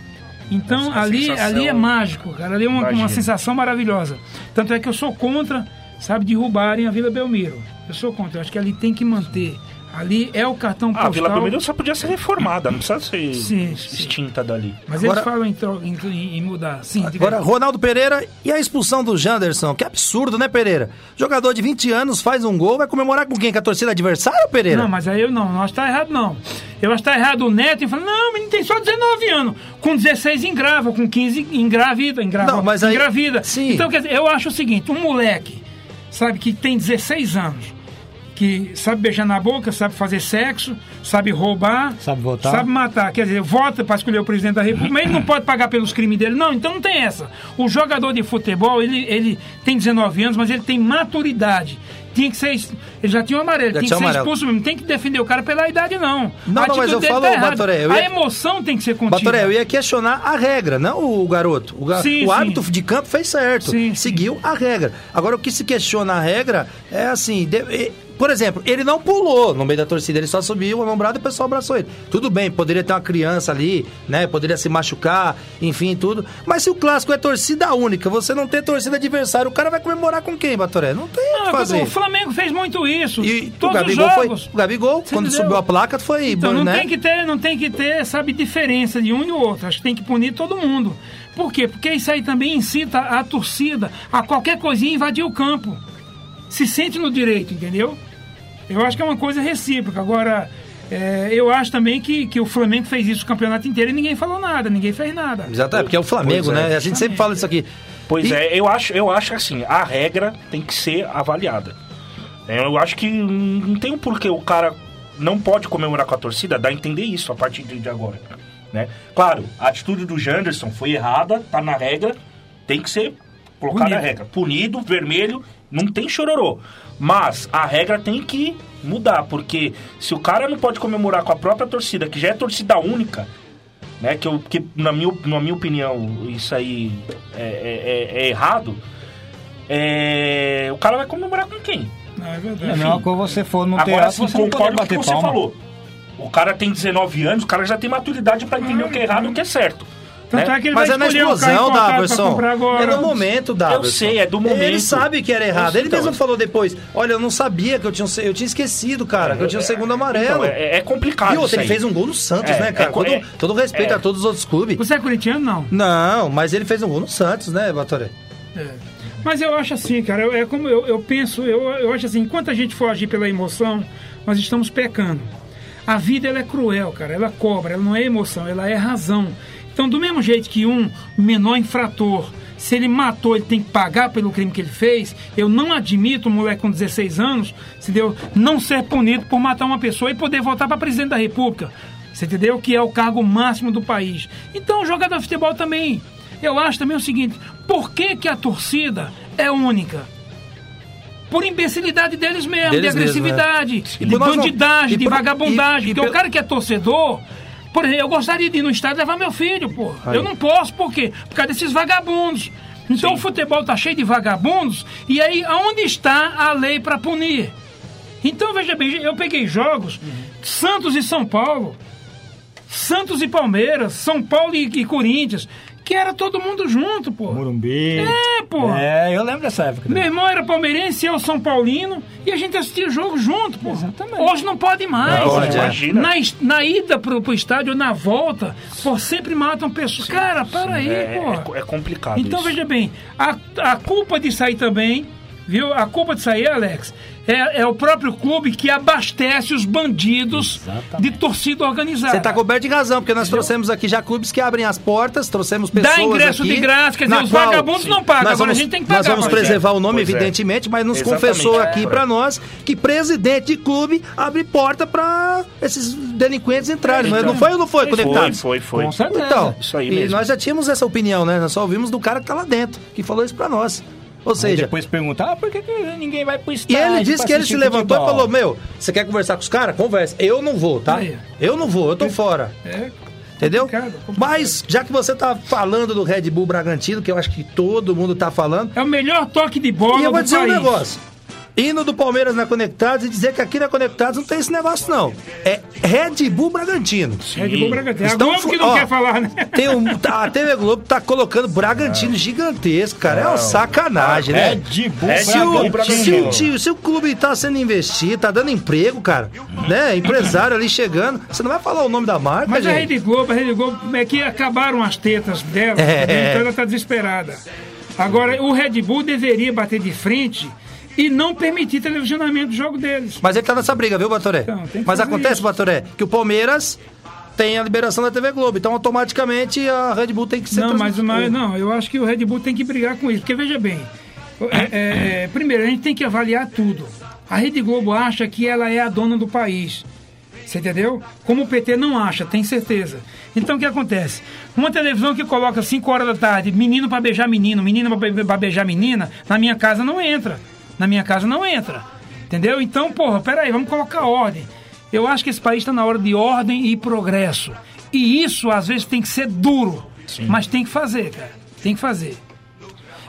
Então, Nossa, ali, ali é mágico, cara. Ali é uma, uma sensação maravilhosa. Tanto é que eu sou contra, sabe, derrubarem a Vila Belmiro. Eu sou contra. Eu acho que ali tem que manter. Ali é o cartão Ah, a postal. Vila Belmiro só podia ser reformada, não precisa ser Sim, sim. extinta dali. Mas Agora- eles falam em, em- em mudar. Sim, Agora. Ronaldo Pereira e a expulsão do Janderson. Que absurdo, né, Pereira? Jogador de 20 anos faz um gol, vai comemorar com quem? Com a torcida adversária, Pereira? Não, mas aí eu não, nós tá errado não. Eu acho que tá errado o Neto e fala, não, menino tem só 19 anos. Com 16 engrava, com 15 engravida, engravida, Não, mas aí- engravida. Sim. Então, quer dizer, eu acho o seguinte, um moleque, sabe, que tem 16 anos, que sabe beijar na boca, sabe fazer sexo, sabe roubar, Sabe votar. sabe matar, quer dizer, vota para escolher o presidente da República, mas ele não pode pagar pelos crimes dele, não, então não tem essa. O jogador de futebol, ele, ele tem 19 anos, mas ele tem maturidade. Tinha que ser. Ele já tinha o amarelo, Já tem que tinha ser amarelo. expulso mesmo. Tem que defender o cara pela idade, não. Não, A não, mas eu dele falo, tá. Batoré, eu A ia- emoção tem que ser contida. Batoré, eu ia questionar a regra, não o garoto. O, ga- Sim, o sim. árbitro de campo fez certo, Sim, sim. seguiu a regra. Agora, o que se questiona a regra é assim, de- por exemplo, ele não pulou no meio da torcida, ele só subiu o ombrado e o pessoal abraçou ele. Tudo bem, poderia ter uma criança ali, né? Poderia se machucar, enfim, tudo. Mas se o clássico é torcida única, você não tem torcida adversária, o cara vai comemorar com quem, Batoré? Não tem o Não, que fazer. O Flamengo fez muito isso. E o Todos os Gabigol, foi, jogos. o Gabigol Você quando entendeu? subiu a placa, foi Então não né? tem que ter, não tem que ter, sabe, diferença de um e o outro. Acho que tem que punir todo mundo. Por quê? Porque isso aí também incita a torcida a qualquer coisinha invadir o campo. Se sente no direito, entendeu? Eu acho que é uma coisa recíproca. Agora, é, eu acho também que, que o Flamengo fez isso o campeonato inteiro e ninguém falou nada, ninguém fez nada. Exatamente, porque é o Flamengo, Pois é. né? A gente sempre fala isso aqui. Pois E- é, eu acho, eu acho assim, a regra tem que ser avaliada. É, Eu acho que não tem um porquê o cara não pode comemorar com a torcida, dá a entender isso a partir de de agora. Né? Claro, a atitude do Janderson foi errada, tá na regra, tem que ser colocada Punido. a regra. Punido, vermelho, não tem chororô. Mas a regra tem que mudar, porque se o cara não pode comemorar com a própria torcida, que já é torcida única, né? Que, eu, que na, minha, na minha opinião, isso aí é, é- é- é errado. é, o cara vai comemorar com quem? Não, é É a verdade. mesma coisa você for no Agora teatro, sim, você não pode concordo com o que você palma. falou. O cara tem 19 anos, o cara já tem maturidade pra entender o que é errado e o que é certo. Tanto né? é que ele Mas vai é na um explosão, Daverson. É no momento, Daverson. sei, é do momento. Ele sabe que era errado. Eu- Ele então, mesmo eu- falou depois: Olha, eu não sabia que eu tinha, um eu tinha esquecido, cara, que eu tinha o segundo amarelo. Então, é, é complicado. e outro, isso ele aí. fez um gol no Santos, É, né, cara? é co- todo, é- todo respeito é. a todos os outros clubes. Você é corintiano? Não. Não, mas ele fez um gol no Santos, né, Batoré? É. Mas eu acho assim, cara, eu- é como eu, eu penso, eu, eu acho assim, enquanto a gente for agir pela emoção, nós estamos pecando. A vida ela é cruel, cara, ela cobra, ela não é emoção, ela é razão. Então, do mesmo jeito que um menor infrator, se ele matou, ele tem que pagar pelo crime que ele fez, eu não admito um moleque com 16 anos, entendeu? Não ser punido por matar uma pessoa e poder voltar para presidente da República. Você entendeu? Que é o cargo máximo do país. Então, o jogador de futebol também. Eu acho também o seguinte: por que, que a torcida é única? Por imbecilidade deles mesmo, Deles de mesmo, agressividade, é. E de por nós não- bandidagem, e de vagabundagem. e- e porque o pelo- cara que é torcedor. Por exemplo, eu gostaria de ir no estádio levar meu filho, pô. Eu não posso, por quê? Por causa desses vagabundos. Então o futebol tá cheio de vagabundos, e aí aonde está a lei para punir? Então veja bem, eu peguei jogos Santos e São Paulo, Santos e Palmeiras, São Paulo e, e Corinthians, que era todo mundo junto, pô. Morumbi. É, pô. É, eu lembro dessa época. Meu irmão era palmeirense, eu São Paulino, e a gente assistia o jogo junto, pô. Exatamente. Hoje não pode mais. Não pode, é. Imagina. Na, na ida pro, pro estádio, na volta, pô, sempre matam pessoas. Cara, para aí, É, pô. é, é complicado Então, isso. veja bem, a, a culpa de sair também, viu? A culpa de sair, Alex, é, é o próprio clube que abastece os bandidos de torcida organizada. Você tá coberto de razão, porque nós trouxemos aqui já clubes que abrem as portas, trouxemos pessoas Dá ingresso aqui, de graça, quer dizer, os qual- vagabundos não pagam, Nós agora vamos, a gente tem que Nós pagar. vamos Pois é. preservar o nome, Pois é. evidentemente, mas nos Exatamente. confessou É. aqui pra nós que presidente de clube abre porta pra esses delinquentes entrarem. Não é? Então. não foi ou não foi, Foi, conectado? foi, foi. Com certeza. Então, Isso aí e mesmo. nós já tínhamos essa opinião, né? Nós só ouvimos do cara que tá lá dentro, que falou isso pra nós. Ou Aí seja, depois perguntar, ah, por que, ninguém vai pro e estádio? ele disse que ele se levantou e falou: Meu, você quer conversar com os caras? Conversa. Eu não vou, tá? Aí. Eu não vou, eu tô fora. É, Entendeu? Complicado, complicado. Mas, já que você tá falando do Red Bull Bragantino, que eu acho que todo mundo tá falando, é o melhor toque de bola e eu vou dizer país. um negócio. Indo do Palmeiras na Conectados e dizer que aqui na Conectados não tem esse negócio, não. É Red Bull Bragantino. Red Bull Bragantino. É a Estão Globo que não ó, quer falar, né? Tem um, tá- a TV Globo tá colocando Bragantino gigantesco, cara. É uma sacanagem, né? Red Bull É Se o, Bragantino. se, o, se o clube tá sendo investido, tá dando emprego, cara, né? Empresário ali chegando, você não vai falar o nome da marca, Mas a gente? Rede Globo, a Rede Globo é que acabaram as tetas dela, É. então ela tá desesperada. Agora, o Red Bull deveria bater de frente e não permitir televisionamento do jogo deles. Mas ele tá nessa briga, viu, Batoré? Então, Mas acontece, isso. Batoré, que o Palmeiras tem a liberação da TV Globo, então automaticamente a Red Bull tem que ser Não, mas, transmitida. mas não, eu acho que o Red Bull tem que brigar com isso. Porque veja bem, é, é, é, primeiro, a gente tem que avaliar tudo. A Rede Globo acha que ela é a dona do país. Você entendeu? Como o PT não acha, tem certeza. Então o que acontece? Uma televisão que coloca 5 horas da tarde, menino para beijar menino, menina para beijar menina, na minha casa não entra. Na minha casa não entra. Entendeu? Então, porra, peraí, vamos colocar ordem. Eu acho que esse país está na hora de ordem e progresso. E isso, às vezes, tem que ser duro. Mas tem que fazer, cara. Tem que fazer.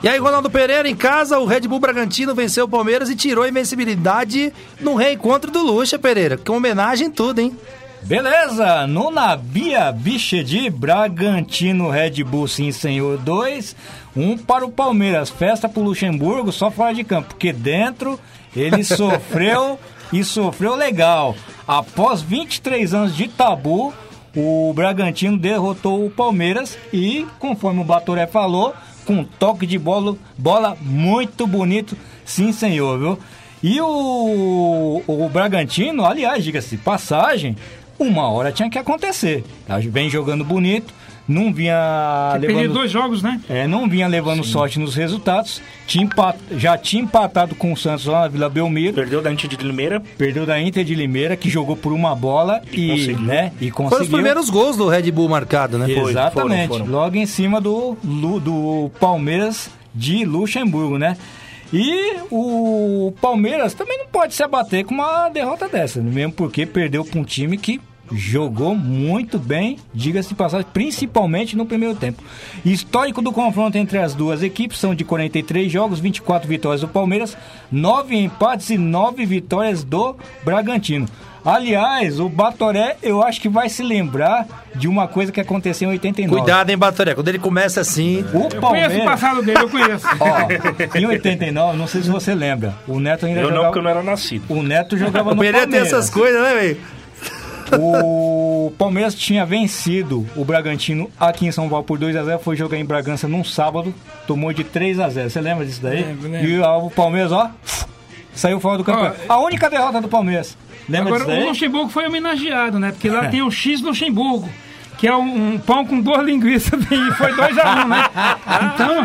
E aí, Ronaldo Pereira, em casa, o Red Bull Bragantino venceu o Palmeiras e tirou a invencibilidade no reencontro do Lucha, Pereira. Com homenagem em tudo, hein? Beleza, no Nabia Bichedi, Bragantino Red Bull sim senhor 2, um para o Palmeiras, festa pro Luxemburgo só fora de campo, porque dentro ele sofreu e sofreu legal. Após 23 anos de tabu, o Bragantino derrotou o Palmeiras e, conforme o Batoré falou, com um toque de bola, bola muito bonito, sim senhor, viu? E o, o Bragantino, aliás, diga-se passagem, uma hora tinha que acontecer. Tá? Vem jogando bonito, não vinha Perdeu levando, dois jogos, né? é, não vinha levando sorte nos resultados. Tinha empat- já tinha empatado com o Santos lá na Vila Belmiro. Perdeu da Inter de Limeira. Perdeu da Inter de Limeira, que jogou por uma bola e, conseguiu. né, e conseguiu. Foram os primeiros gols do Red Bull marcado, né? Foi, Exatamente. foram, foram. Logo em cima do, Lu- do Palmeiras de Luxemburgo, né? E o Palmeiras também não pode se abater com uma derrota dessa, mesmo porque perdeu para um time que jogou muito bem, diga-se de passagem, principalmente no primeiro tempo. Histórico do confronto entre as duas equipes são de 43 jogos, 24 vitórias do Palmeiras, 9 empates e 9 vitórias do Bragantino. Aliás, o Batoré, eu acho que vai se lembrar de uma coisa que aconteceu em 89. Cuidado, hein, Batoré? Quando ele começa assim. O Eu conheço o Palmeiras, passado dele, eu conheço. ó, em 89, não sei se você lembra, o Neto ainda Eu não, jogava... porque eu não era nascido. O Neto jogava O no Pereira tem Palmeiras. essas coisas, né, velho? O Palmeiras tinha vencido o Bragantino aqui em São Paulo por 2x0. Foi jogar em Bragança num sábado, tomou de 3x0. Você lembra disso daí? Lembro, lembro. E o Palmeiras, ó, saiu fora do campeonato. A única derrota do Palmeiras. Lembra Agora, disso o daí? Luxemburgo foi homenageado, né? Porque lá tem o X Luxemburgo, que é um, um pão com duas linguiças, e foi 2x1, um, né? Então,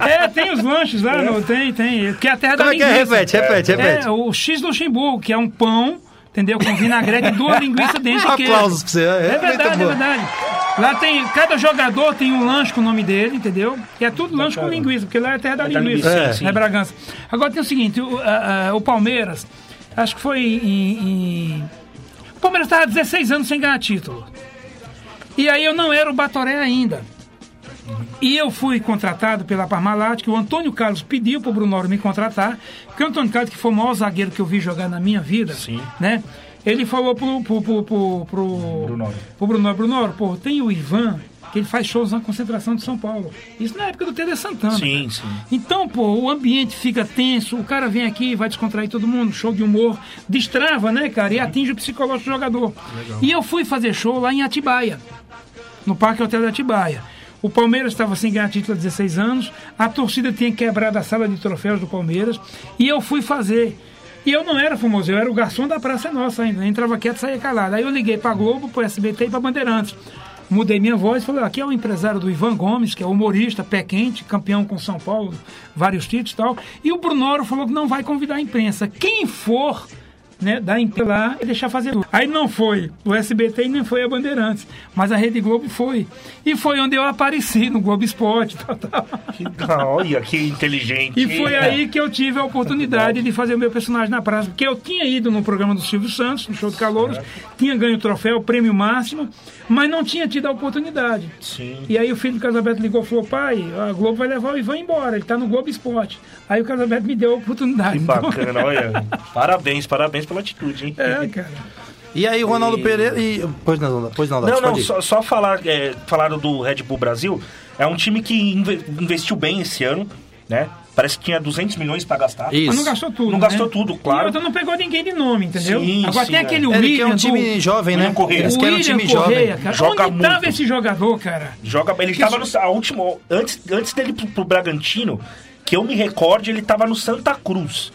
é, tem os lanches lá, no, tem, tem. Que é a terra Como da é que é? Repete, repete, repete. É, o X Luxemburgo, que é um pão, entendeu? Com vinagrete e duas linguiças dentro de queijo. Aplausos pra você. É muito verdade, é verdade. Lá tem, cada jogador tem um lanche com o nome dele, entendeu? E é tudo lanche com linguiça, porque lá é a terra da da linguiça, linguiça, é. sim, né, sim. Bragança. Agora tem o seguinte, o, a- a- o Palmeiras, acho que foi em... em- O Palmeiras estava há 16 anos sem ganhar título. E aí eu não era o Batoré ainda. E eu fui contratado pela Parmalat, que o Antônio Carlos pediu para o Brunoro me contratar, porque o Antônio Carlos, que foi o maior zagueiro que eu vi jogar na minha vida, Sim. né? Ele falou pro, pro, pro, pro, pro, Brunoro. pro Brunoro, Brunoro, pô, tem o Ivan, que ele faz shows na concentração de São Paulo. Isso na época do Tele Santana. Sim, sim. Então, pô, o ambiente fica tenso, o cara vem aqui, vai descontrair todo mundo, show de humor, destrava, né, cara, e atinge o psicológico do jogador. E eu fui fazer show lá em Atibaia, no Parque Hotel de Atibaia. O Palmeiras estava sem ganhar título há 16 anos, a torcida tinha quebrado a sala de troféus do Palmeiras, e eu fui fazer. E eu não era famoso, eu era o garçom da Praça Nossa ainda, entrava quieto e saía calado. Aí eu liguei para Globo, para SBT e para Bandeirantes. Mudei minha voz falei, aqui é o empresário do Ivan Gomes, que é humorista, pé quente, campeão com São Paulo, vários títulos e tal. E o Brunoro falou que não vai convidar a imprensa. Quem for né, da empresa lá e deixar fazer tudo. Aí não foi o SBT e nem foi a Bandeirantes, mas a Rede Globo foi. E foi onde eu apareci no Globo Esporte. Tal, tal. Que- Olha, que inteligente. E foi aí que eu tive a oportunidade de fazer o meu personagem na praça. Porque eu tinha ido no programa do Silvio Santos, no Show de Calouros, tinha ganho o troféu, o prêmio máximo, mas não tinha tido a oportunidade. Sim. E aí o filho do Casalberto ligou e falou, pai, a Globo vai levar o Ivan embora, ele tá no Globo Esporte. Aí o Casalberto me deu a oportunidade. Que bacana, olha. Parabéns, parabéns pela atitude, hein? É, cara. E aí, Ronaldo Pereira. E... Pois não, pois não, Não, não, só, só falar, é, falaram do Red Bull Brasil. É um time que inve- investiu bem esse ano, né? Parece que tinha 200 milhões pra gastar. Isso. Mas não gastou tudo. Não né? gastou tudo, claro. E outra não pegou ninguém de nome, entendeu? Sim, Agora sim, tem é. aquele Ele William. quer um time do- jovem, né? Correia. Eles o querem um time Correia, jovem. cara. Joga Onde muito. esse jogador, cara? Joga, ele tava no a última antes, antes dele pro, pro Bragantino, que eu me recorde, ele tava no Santa Cruz.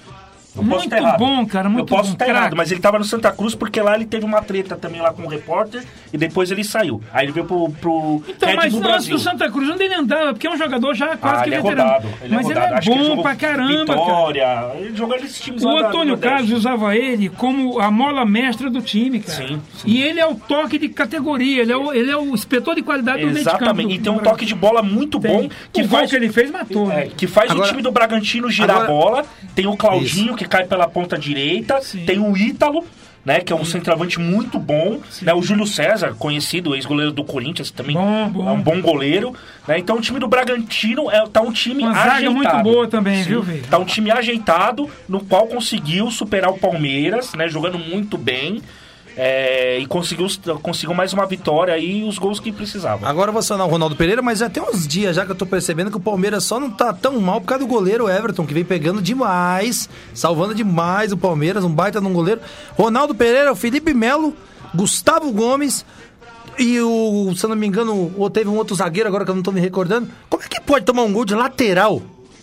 Eu posso Muito bom, cara, muito Eu posso bom, estar craque. errado, mas ele tava no Santa Cruz porque lá ele teve uma treta também lá com o repórter e depois ele saiu. Aí ele veio pro, pro Então, Red mas Bull antes Brasil. do Santa Cruz, onde ele andava? Porque é um jogador já quase ah, que ele é veterano. rodado. Ele mas é rodado. ele é Acho que ele bom jogou pra caramba, cara. Vitória. Ele jogou nesses times O Antônio. Carlos usava ele como a mola mestra do time, cara. Sim, sim. E ele é o toque de categoria, ele é o, ele é o inspetor de qualidade do meio. Exatamente. E tem um toque de bola muito Tem. bom que o gol faz que ele fez matou. É, né? que faz Agora- o time do Bragantino girar Agora- a bola. Tem o Claudinho, que cai pela ponta direita. Sim. Tem o Ítalo, né? Que é um centroavante muito bom. Né, o Júlio César, conhecido, ex-goleiro do Corinthians, também Bom, bom. é um bom goleiro. Né, então o time do Bragantino é, tá um time Uma zaga ajeitado. muito boa também, viu, Veiga? Tá um time ajeitado, no qual conseguiu superar o Palmeiras, né? Jogando muito bem. É, e conseguiu, conseguiu mais uma vitória e os gols que precisava. Agora eu vou acionar o Ronaldo Pereira, mas já tem uns dias já que eu tô percebendo que o Palmeiras só não tá tão mal por causa do goleiro Everton, que vem pegando demais, salvando demais o Palmeiras, um baita num goleiro. Ronaldo Pereira, o Felipe Melo, Gustavo Gomes e o, se eu não me engano, ou teve um outro zagueiro agora que eu não tô me recordando. Como é que pode tomar um gol de lateral?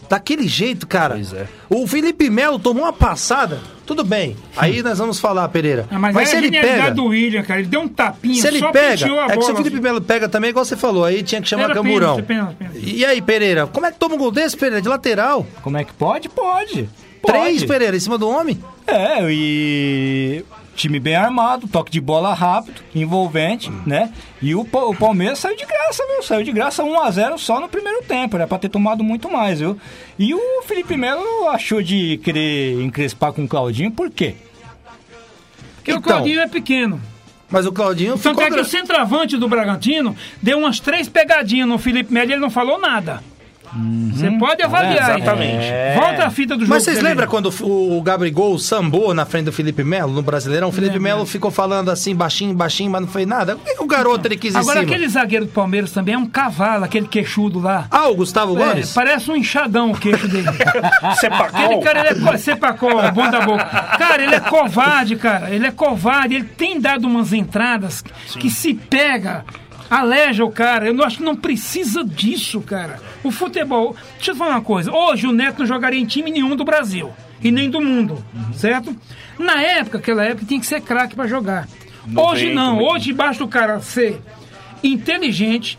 Daquele jeito, cara. Pois é. O Felipe Melo tomou uma passada. Tudo bem. Aí nós vamos falar, Pereira. Ah, mas mas se ele pega. do William, cara. Ele deu um tapinha, Se ele só pega, a é que se o Felipe assim. Melo pega também, igual você falou, aí tinha que chamar Era Camburão. pênalti, pênalti, pênalti. E aí, Pereira, como é que toma um gol desse, Pereira? De lateral? Como é que pode? Pode. Três, Pode. Pereira, em cima do homem? É, e time bem armado, toque de bola rápido, envolvente, né? E o, o Palmeiras saiu de graça, viu? Saiu de graça 1x0 só no primeiro tempo, era pra ter tomado muito mais, viu? E o Felipe Melo achou de querer encrespar com o Claudinho, por quê? Porque o Então. Claudinho é pequeno. Mas o Claudinho Tanto ficou... é que o centroavante do Bragantino deu umas três pegadinhas no Felipe Melo e ele não falou nada. Você pode avaliar. aí. Exatamente. Volta a fita do jogo. Mas vocês lembram ver. quando o Gabigol sambou na frente do Felipe Melo, no Brasileirão? O Felipe Melo ficou falando assim, baixinho, baixinho, mas não fez nada. O garoto ele quis Agora, cima? aquele zagueiro do Palmeiras também é um cavalo, aquele queixudo lá. Ah, o Gustavo É, Gomes? parece um enxadão o queixo dele. Sepacol. Aquele cara, ele é co- sepacol, bom da boca. Cara, ele é covarde, cara. Ele é covarde. Ele tem dado umas entradas que se pega, aleja o cara. Eu não acho que não precisa disso, cara. O futebol. Deixa eu te falar uma coisa. Hoje o Neto não jogaria em time nenhum do Brasil. E nem do mundo, certo? Na época, aquela época, tinha que ser craque pra jogar. Hoje 90, não. 90. Hoje basta o cara ser inteligente,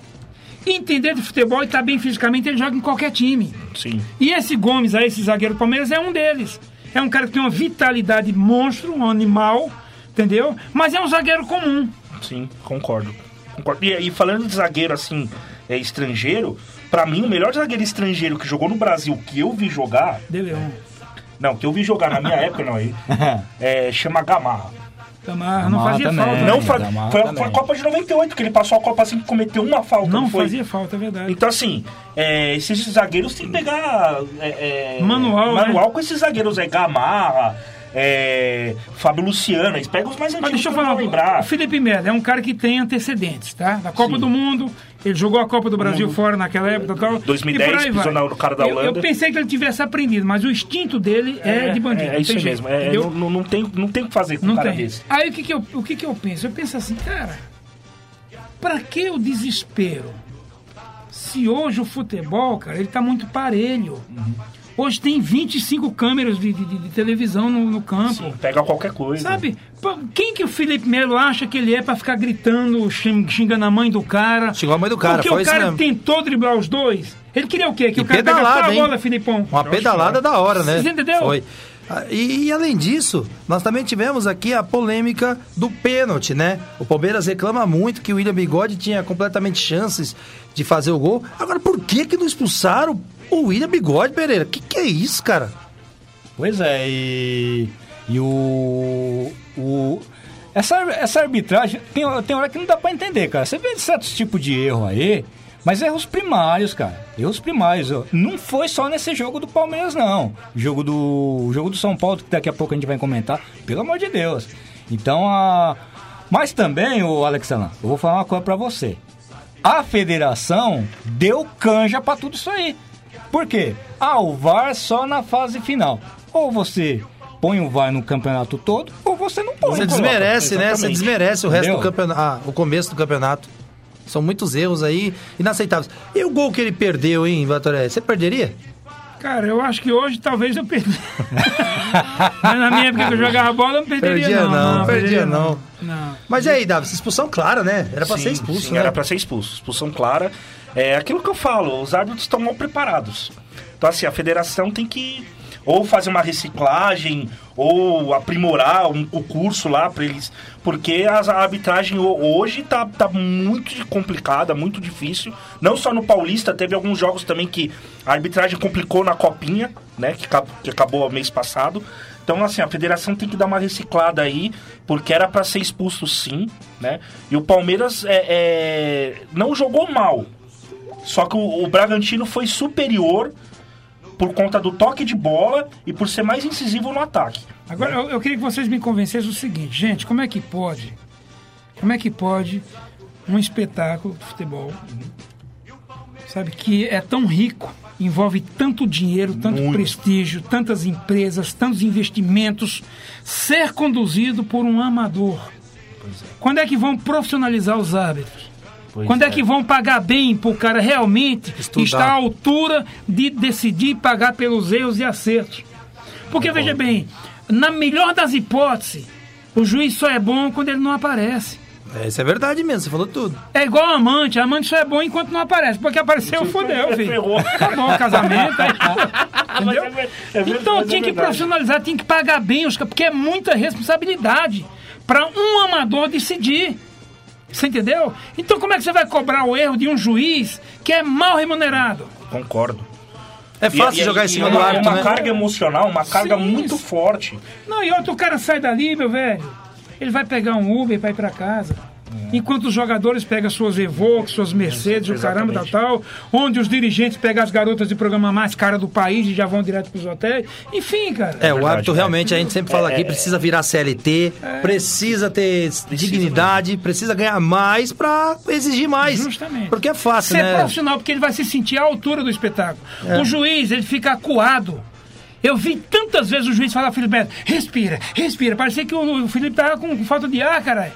entender de futebol e estar bem fisicamente, ele joga em qualquer time. Sim. E esse Gomes aí, esse zagueiro do Palmeiras, é um deles. É um cara que tem uma vitalidade monstro, um animal, entendeu? Mas é um zagueiro comum. Sim, concordo. concordo. E, e falando de zagueiro assim, é, estrangeiro, pra mim o melhor zagueiro estrangeiro que jogou no Brasil que eu vi jogar, De Leão. não, que eu vi jogar na minha época não aí, é, chama Gamarra. Gamarra, não fazia também. falta. Não né? fa- Gamarra foi, também. foi a Copa de 98 que ele passou a Copa assim que cometeu uma falta, não, Não foi? fazia falta, é verdade. Então, assim, é, esses zagueiros tem que pegar. é, é, Manual, Manual né? com esses zagueiros, é Gamarra, é, Fábio Luciano. Eles pegam os mais Mas antigos deixa eu falar, lembrar. o Felipe Melo é um cara que tem antecedentes, tá? Da Copa Sim. do Mundo, ele jogou a Copa do Brasil fora naquela época e tal. 2010, e pisou no cara da Eu- Eu, Holanda. pensei que ele tivesse aprendido, mas o instinto dele é, de bandido. É, não isso mesmo. É, não, não- tem, não tem o que fazer com um Não cara tem. desse. Aí o que que, eu, o que que eu penso? Eu penso assim, cara, pra que o desespero? Se hoje o futebol, cara, ele tá muito parelho. Hoje tem 25 câmeras de, de- de- televisão no, no campo. Pega qualquer coisa. Sabe? Quem que o Felipe Melo acha que ele é pra ficar gritando, xing- xingando a mãe do cara? Xingou a mãe do cara, Porque foi o cara tentou driblar os dois. Ele queria o quê? Que E o cara pedalada, a hein? bola, Filipão. Uma pedalada da hora, né? Você entendeu? Foi. Ah, E, e além disso, nós também tivemos aqui a polêmica do pênalti, né? O Palmeiras reclama muito que o William Bigode tinha completamente chances de fazer o gol. Agora, por que que não expulsaram o William Bigode, Pereira? Que que é isso, cara? Pois é, e, e o, o essa, essa arbitragem tem, tem hora que não dá pra entender, cara. Você vê certos tipos de erro aí, mas erros primários, cara. Erros primários. Não foi só nesse jogo do Palmeiras, não. Jogo do, jogo do São Paulo, que daqui a pouco a gente vai comentar, pelo amor de Deus. Então, a... mas também, o Alex Alan, eu vou falar uma coisa pra você. A federação deu canja pra tudo isso aí. Por quê? Ah, o VAR só na fase final. Ou você põe o VAR no campeonato todo, ou você não põe. Você Coloca. desmerece, né? Você desmerece o resto do Entendeu? campeonato, ah, o começo do campeonato. São muitos erros aí inaceitáveis. E o gol que ele perdeu, hein, Batoré? Você perderia? Cara, eu acho que hoje talvez eu perdi. Mas na minha época que eu jogava bola, eu não perderia Perdia não. não, perdia não. Não. Mas e aí, Davi, expulsão clara, né? Era pra Sim, ser expulso, sim, né? Era pra ser expulso. Expulsão clara. É aquilo que eu falo, os árbitros estão mal preparados. Então, assim, a federação tem que ou fazer uma reciclagem, ou aprimorar um- o curso lá para eles. Porque a arbitragem ho- hoje tá, tá muito complicada, muito difícil. Não só no Paulista, teve alguns jogos também que a arbitragem complicou na Copinha, né? Que, que acabou mês passado. Então, assim, a federação tem que dar uma reciclada aí, porque era para ser expulso sim, né? E o Palmeiras é, é, não jogou mal. Só que o, o Bragantino foi superior por conta do toque de bola e por ser mais incisivo no ataque. Agora, eu, eu queria que vocês me convencessem o seguinte, gente, como é que pode, como é que pode um espetáculo de futebol, sabe, que é tão rico, envolve tanto dinheiro, tanto Muito. prestígio, tantas empresas, tantos investimentos, ser conduzido por um amador? Quando é que vão profissionalizar os árbitros? Pois Quando é. que vão pagar bem para o cara realmente Estudar. estar à altura de decidir pagar pelos erros e acertos? Porque, veja bem, na melhor das hipóteses, o juiz só é bom quando ele não aparece. É, isso é verdade mesmo, você falou tudo. É igual amante, amante só é bom enquanto não aparece. Porque apareceu, fodeu, filho. Ferrou. Acabou o casamento. aí- Entendeu? Mas é é então é tinha que profissionalizar, tinha que pagar bem os caras, porque é muita responsabilidade para um amador decidir. Você entendeu? Então como é que você vai cobrar o erro de um juiz que é mal remunerado? Concordo. É fácil E- e- jogar em cima é do uma, árbitro, uma né? carga emocional, uma carga Sim, muito isso. forte. Não, e outro cara sai dali, meu velho. Ele vai pegar um Uber e vai pra casa. Enquanto os jogadores pegam suas Evoque, suas Mercedes, o caramba tal, Exatamente. tal. Onde os dirigentes pegam as garotas de programa mais cara do país e já vão direto pros hotéis. Enfim, cara. É, o verdade, árbitro é. realmente, a gente sempre fala aqui, precisa virar CLT, precisa ter dignidade, precisa ganhar mais pra exigir mais. Justamente. Porque é fácil, Ser né? profissional, porque ele vai se sentir à altura do espetáculo. É. O juiz, ele fica acuado. Eu vi tantas vezes o juiz falar, Felipe respira, respira. Parecia que o o Felipe tava com falta de ar, caralho.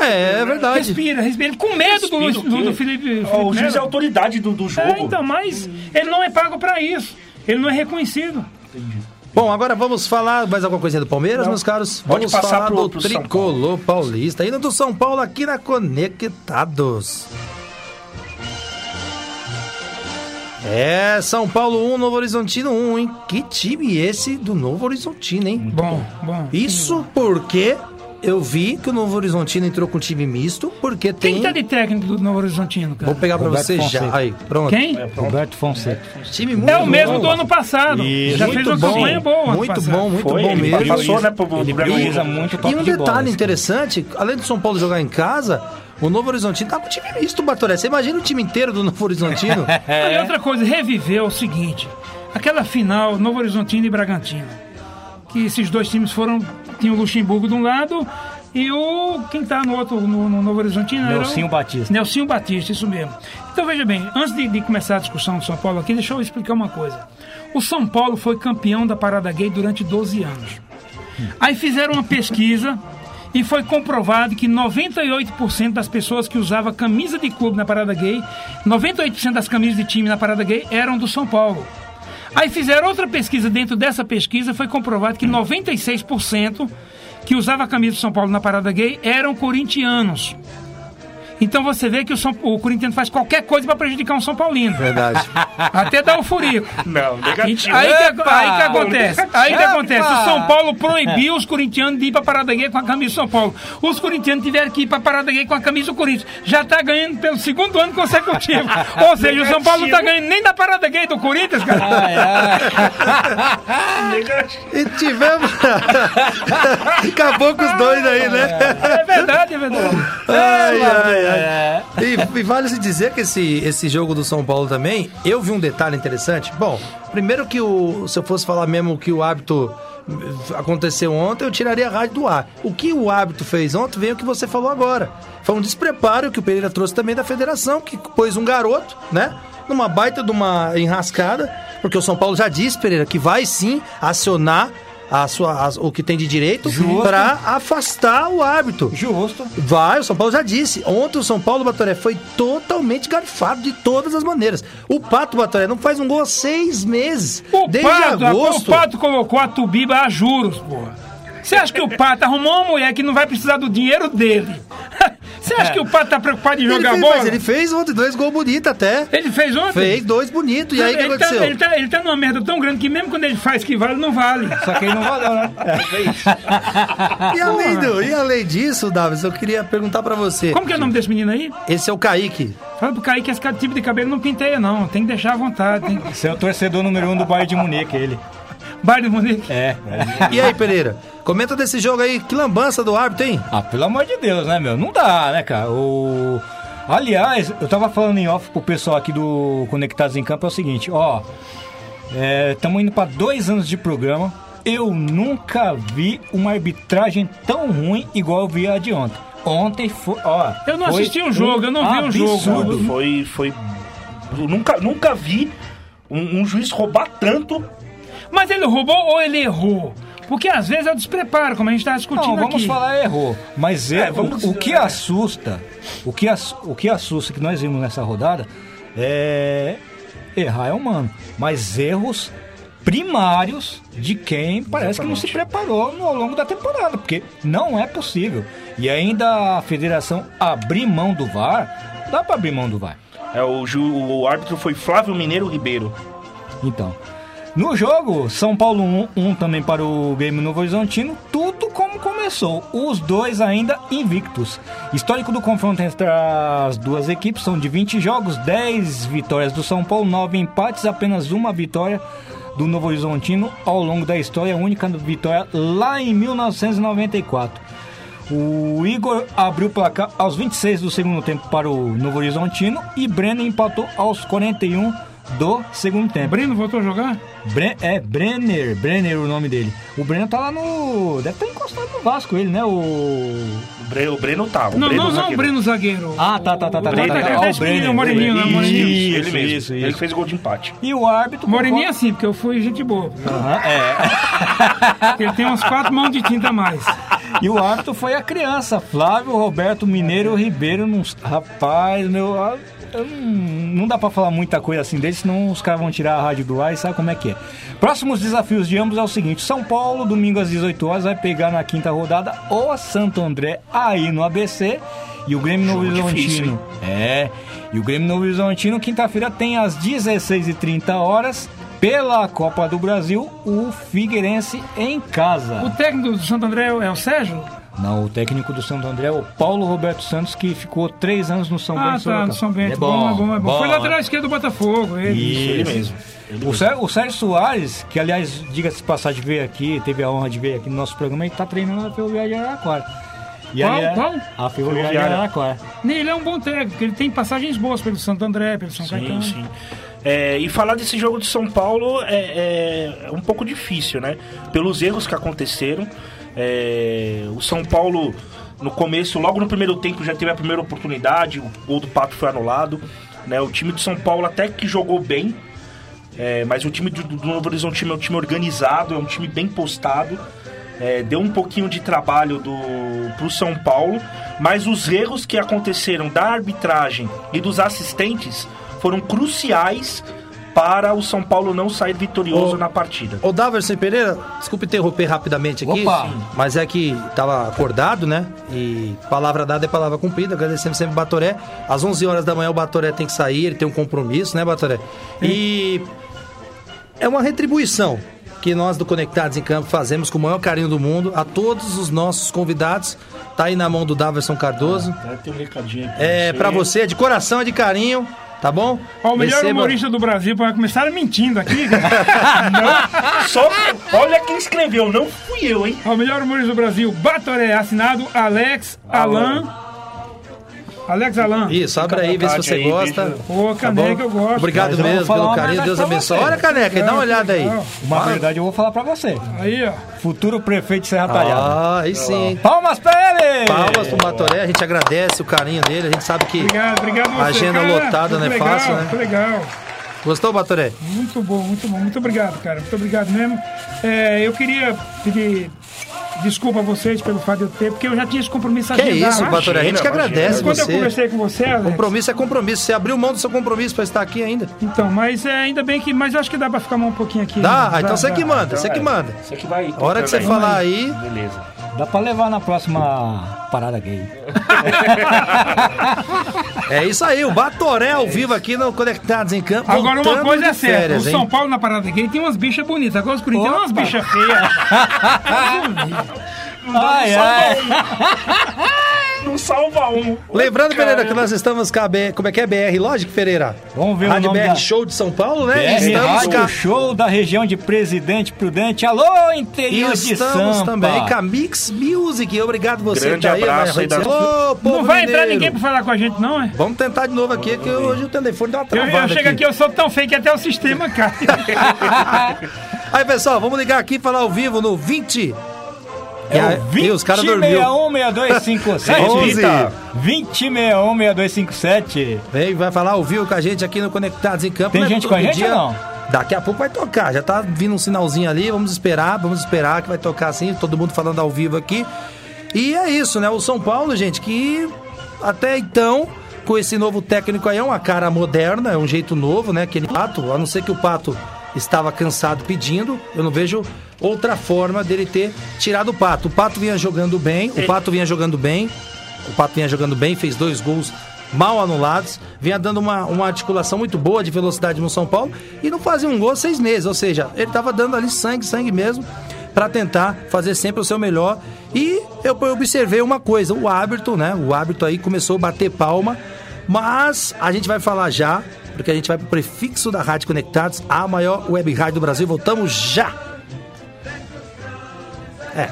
É, é verdade. Respira, respira. Com medo do, Respira do, o quê? do Felipe, Felipe o juiz é a autoridade do, do jogo. É, então, mas ele não é pago pra isso. Ele não é reconhecido. Bom, agora vamos falar mais alguma coisinha do Palmeiras, Não. meus caros? Pode vamos passar falar pro- do pro tricolor paulista, indo do São Paulo aqui na Conectados. É, São Paulo 1, Novo Horizontino 1, hein? Que time esse do Novo Horizontino, hein? Bom, bom. Isso porque eu vi que o Novo Horizontino entrou com time misto, porque Quem tem... tá de técnico do Novo Horizontino, cara? Vou pegar pra Roberto você Fonseca. já. Aí, pronto. Quem? Roberto Fonseca. Time muito É o mesmo bom. do ano passado. Isso. Já muito fez uma bom, campanha boa muito bom, muito Foi, bom ele mesmo. passou, né, pro, Ele prioriza muito o E um de bola. detalhe esse interessante, além do São Paulo jogar em casa, o Novo Horizontino tá com time misto, Batoré. Você imagina o time inteiro do Novo Horizontino? E outra coisa, reviveu o seguinte: aquela final Novo Horizontino e Bragantino. Que esses dois times foram. Tinha o Luxemburgo de um lado e o. Quem tá no outro, no, no Novo Horizontino era o- Nelsinho Batista. Nelsinho Batista, isso mesmo. Então veja bem, antes de, de começar a discussão do São Paulo aqui, deixa eu explicar uma coisa. O São Paulo foi campeão da parada gay durante 12 anos. Aí fizeram uma pesquisa e foi comprovado que 98% das pessoas que usavam camisa de clube na parada gay, 98% das camisas de time na parada gay eram do São Paulo. Aí fizeram outra pesquisa dentro dessa pesquisa, foi comprovado que 96% que usava a camisa do São Paulo na parada gay eram corintianos. Então você vê que o, São, o Corinthians faz qualquer coisa para prejudicar um São Paulino. Verdade. Até dar o furico. Não, negativo. Aí que, aí que acontece. Aí que acontece. O São Paulo proibiu os corintianos de ir pra Parada Gay com a camisa do São Paulo. Os corintianos tiveram que ir pra Parada Gay com a camisa do Corinthians. Já tá ganhando pelo segundo ano consecutivo. Ou seja, o São Paulo não tá ganhando nem da Parada Gay do Corinthians, cara. Ai, ai. E tivemos. Acabou com os dois aí, né? É verdade, é verdade. Ai, ai, ai. É. E, e vale se dizer que esse, esse jogo do São Paulo também, eu vi um detalhe interessante. Bom, primeiro que o, se eu fosse falar mesmo que o hábito aconteceu ontem, eu tiraria a rádio do ar. O que o hábito fez ontem veio o que você falou agora. Foi um despreparo que o Pereira trouxe também da federação, que pôs um garoto, né? Numa baita de uma enrascada, porque o São Paulo já disse, Pereira, que vai sim acionar a sua, as- o que tem de direito para afastar o árbitro. Justo. Vai, o São Paulo já disse. Ontem o São Paulo Batoré foi totalmente garfado de todas as maneiras. O Pato Batoré não faz um gol há seis meses. O desde Pato, agosto. o Pato colocou a Tubiba a juros, porra. Você acha que o Pato arrumou uma mulher que não vai precisar do dinheiro dele? Você acha que o Pato tá preocupado em Ele jogar fez, bola? mas ele fez ontem dois gols bonitos até. Ele fez ontem? Fez dois bonitos. E aí o que ele, tá, aconteceu? ele, tá, ele tá numa merda tão grande que mesmo quando ele faz que vale, não vale. Só que aí não valeu, né? E além, do- e além disso, Davis, eu queria perguntar pra você. Como que é o nome desse menino aí? Esse é o Kaique. Fala pro Kaique que esse tipo de cabelo não pinteia, não. Tem que deixar à vontade. Tem... Você é o torcedor número um do Bayern de Munique, ele. Baile do Munique. É. E aí, Pereira? Comenta desse jogo aí. Que lambança do árbitro, hein? Ah, pelo amor de Deus, né, meu? Não dá, né, cara? O... Aliás, eu tava falando em off pro pessoal aqui do Conectados em Campo, é o seguinte, ó. Estamos indo pra dois anos de programa. Eu nunca vi uma arbitragem tão ruim igual eu vi a de ontem. Ontem foi, ó. Eu não foi assisti um jogo, eu não vi um jogo. absurdo. Foi, foi. eu Nunca, nunca vi um, um juiz roubar tanto. Mas ele roubou ou ele errou? Porque às vezes é o despreparo, como a gente tá discutindo Não, vamos aqui. falar errou. Mas é, É, vamos- o, o que assusta, o que, ass- o que assusta que nós vimos nessa rodada é errar é humano, mas erros primários de quem parece que não se preparou no- ao longo da temporada, porque não é possível. E ainda a federação abrir mão do VAR, dá para abrir mão do VAR. É, o, ju- o árbitro foi Flávio Mineiro Ribeiro. Então, no jogo, São Paulo 1, 1 também para o Grêmio Novo Horizontino, tudo como começou, os dois ainda invictos. Histórico do confronto entre as duas equipes são de 20 jogos, 10 vitórias do São Paulo, 9 empates, apenas uma vitória do Novo Horizontino ao longo da história, a única vitória lá em 1994. O Igor abriu o placar aos 26 do segundo tempo para o Novo Horizontino e Breno empatou aos 41 do segundo tempo. Breno voltou a jogar? Bre- é Brenner, Brenner o nome dele. O Brenner tá lá no. Deve estar encostado no Vasco, ele, né? O. O, Bre, o Breno tá. O não, Breno não, não, o zagueiro. Breno zagueiro. Ah, tá, tá, tá, tá. O Breno tá, tá, tá, tá, tá, tá, o Brenner, tá, o Moreninho, né? O Isso, Moreninho. ele Isso, mesmo. isso, Ele isso. fez gol de empate. E o árbitro. Moreninho assim, porque eu fui gente boa. Aham, é. Ele tem umas quatro mãos de tinta a mais. E o árbitro foi a criança, Flávio Roberto Mineiro Ribeiro. Rapaz, meu. Não, dá pra falar muita coisa assim dele, senão os caras vão tirar a rádio do ar e sabe como é que é. Próximos desafios de ambos é o seguinte: São Paulo, domingo às 18 horas, vai pegar na quinta rodada o Santo André aí no ABC. E o Grêmio Novo Horizontino. É. E o Grêmio Novo Horizontino, quinta-feira, tem às 16h30 horas, pela Copa do Brasil, o Figueirense em casa. O técnico do Santo André é o Sérgio? Não, o técnico do Santo André é o Paulo Roberto Santos, que ficou três anos no São Ah, Bento. tá, Sorocaba. no São Bento. É bom, é bom, é bom. Foi bom. lateral esquerdo do Botafogo, ele. Isso. Ele mesmo. O Sérgio, o Sérgio Soares, que aliás, diga-se de passagem, veio aqui, teve a honra de vir aqui no nosso programa, ele tá treinando na Ferroviária de Araraquara. E Qual, aí é- qual? A Ferroviária de. Araraquara. Ele é um bom técnico, ele tem passagens boas pelo Santo André, pelo São Sim, Caetano. sim. É, e falar desse jogo de São Paulo é, é um pouco difícil, né? Pelos erros que aconteceram. É, o São Paulo, no começo, logo no primeiro tempo, já teve a primeira oportunidade. O gol do Pato foi anulado. Né? O time de São Paulo até que jogou bem. é, mas o time do, do Novo Horizonte é um time organizado, é um time bem postado. É, deu um pouquinho de trabalho do, pro São Paulo, mas os erros que aconteceram da arbitragem e dos assistentes foram cruciais para o São Paulo não sair vitorioso Ô. na partida. Ô Daverson Pereira, desculpe interromper rapidamente aqui, Opa. mas é que estava acordado, né? E palavra dada é palavra cumprida, agradecemos sempre o Batoré. Às 11 horas da manhã o Batoré tem que sair, ele tem um compromisso, né, Batoré? E é uma retribuição que nós do Conectados em Campo fazemos com o maior carinho do mundo a todos os nossos convidados. Tá aí na mão do Daverson Cardoso. Tem um recadinho aí É para você, de coração, de carinho, tá bom? Ó, o melhor Receba- humorista do Brasil, para começar mentindo aqui. Só, olha quem escreveu, não fui eu, hein? Ó, o melhor humorista do Brasil, Batoré, assinado Alex Alan. Alex Alan. Isso, abre aí, vê se você aí, gosta. Ô, Tá caneca, eu gosto. Obrigado Mas mesmo pelo carinho, Deus abençoe. Olha, caneca, dá uma olhada aí. Uma verdade eu vou falar pra você. Aí, ó. Futuro prefeito de Serra Talhada. Ah, aí sim. Palmas pra ele! Palmas pro Batoré, a gente agradece o carinho dele, a gente sabe que. Obrigado, obrigado você. Agenda cara. lotada, não é legal, fácil, né? Muito legal. Gostou, Batoré? Muito bom, muito bom. Muito obrigado, cara. Muito obrigado mesmo. É, eu queria pedir desculpa a vocês pelo fato de eu ter, porque eu já tinha esse compromisso Que agendado. isso, Batoré, a gente que imagina. agradece Quando eu você. conversei com você, Alex, Compromisso é compromisso. Você abriu mão do seu compromisso pra estar aqui ainda. então, mas é, ainda bem que. Mas eu acho que dá pra ficar um pouquinho aqui. Dá? né? Então você que manda, você que manda. Você que vai. A hora que você falar aí, Beleza. Dá pra levar na próxima parada gay. é isso aí, o Batoré ao vivo aqui no Conectados em Campo. Agora uma coisa é certa, férias, o? São Paulo na parada gay tem umas bichas bonitas, agora os Corinthians tem umas bichas feias. Ai, ai. Não salva um. Lembrando, Pereira, que nós estamos com a B... Como é que é? BR Lógico, Pereira? Vamos ver o Rádio nome BR da- Show de São Paulo, né? BR estamos Rádio com a- Show da região de Presidente Prudente. Alô, E interior de estamos Sampa. também com a Mix Music. Obrigado você Grande tá aí. abraço vai- aí da- Ô, povo Não vai entrar mineiro. ninguém pra falar com a gente, não, é? Vamos tentar de novo aqui, que hoje o telefone deu uma Eu, travada eu chego aqui, eu sou tão feio que até o sistema cai. Aí, pessoal, vamos ligar aqui e falar ao vivo no 20. É E aí- o 20 e os caras dormiu. 6257. 11. 20616257. Vem, vai falar ao vivo com a gente aqui no Conectados em Campo. Tem né? gente com a Todo gente ou não? Daqui a pouco vai tocar. Já tá vindo um sinalzinho ali. Vamos esperar, vamos esperar que vai tocar assim. Todo mundo falando ao vivo aqui. E é isso, né? O São Paulo, gente, que até então, com esse novo técnico aí, é uma cara moderna, é um jeito novo, né? Aquele pato, a não ser que o pato estava cansado pedindo, eu não vejo outra forma dele ter tirado o pato. O pato vinha jogando bem, o pato vinha jogando bem, o Pato vinha jogando bem, fez dois gols mal anulados, vinha dando uma, uma articulação muito boa de velocidade no São Paulo e não fazia um gol seis meses, ou seja, ele estava dando ali sangue, sangue mesmo, para tentar fazer sempre o seu melhor. E eu observei uma coisa, o árbitro, né? O árbitro aí começou a bater palma, mas a gente vai falar já, porque a gente vai pro prefixo da Rádio Conectados, a maior web rádio do Brasil. Voltamos já! É.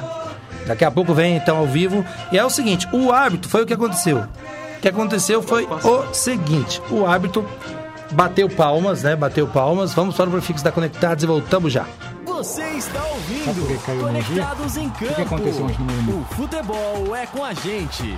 Daqui a pouco vem então ao vivo. E é o seguinte: o árbitro foi o que aconteceu. O que aconteceu foi o seguinte: o árbitro bateu palmas, né? Bateu palmas. Vamos para o prefixo da Conectados e voltamos já. Você está Sabe ouvindo por que caiu a energia? Conectados em Campo. que aconteceu ontem no? O futebol é com a gente.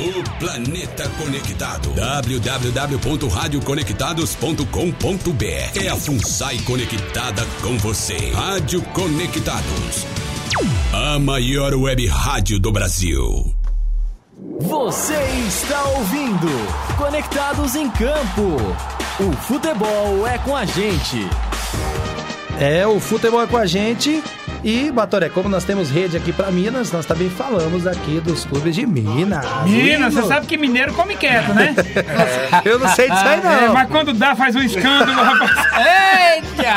O planeta conectado. www.radioconectados.com.br É a FUNSAI conectada com você. Rádio Conectados. A maior web rádio do Brasil. Você está ouvindo Conectados em Campo. O futebol é com a gente. É, o futebol é com a gente. E, Batoré, como nós temos rede aqui para Minas, nós também falamos aqui dos clubes de Minas. Minas, você sabe que mineiro come quieto, né? Eu não sei disso aí, não. É, mas quando dá, faz um escândalo, rapaz. Eita!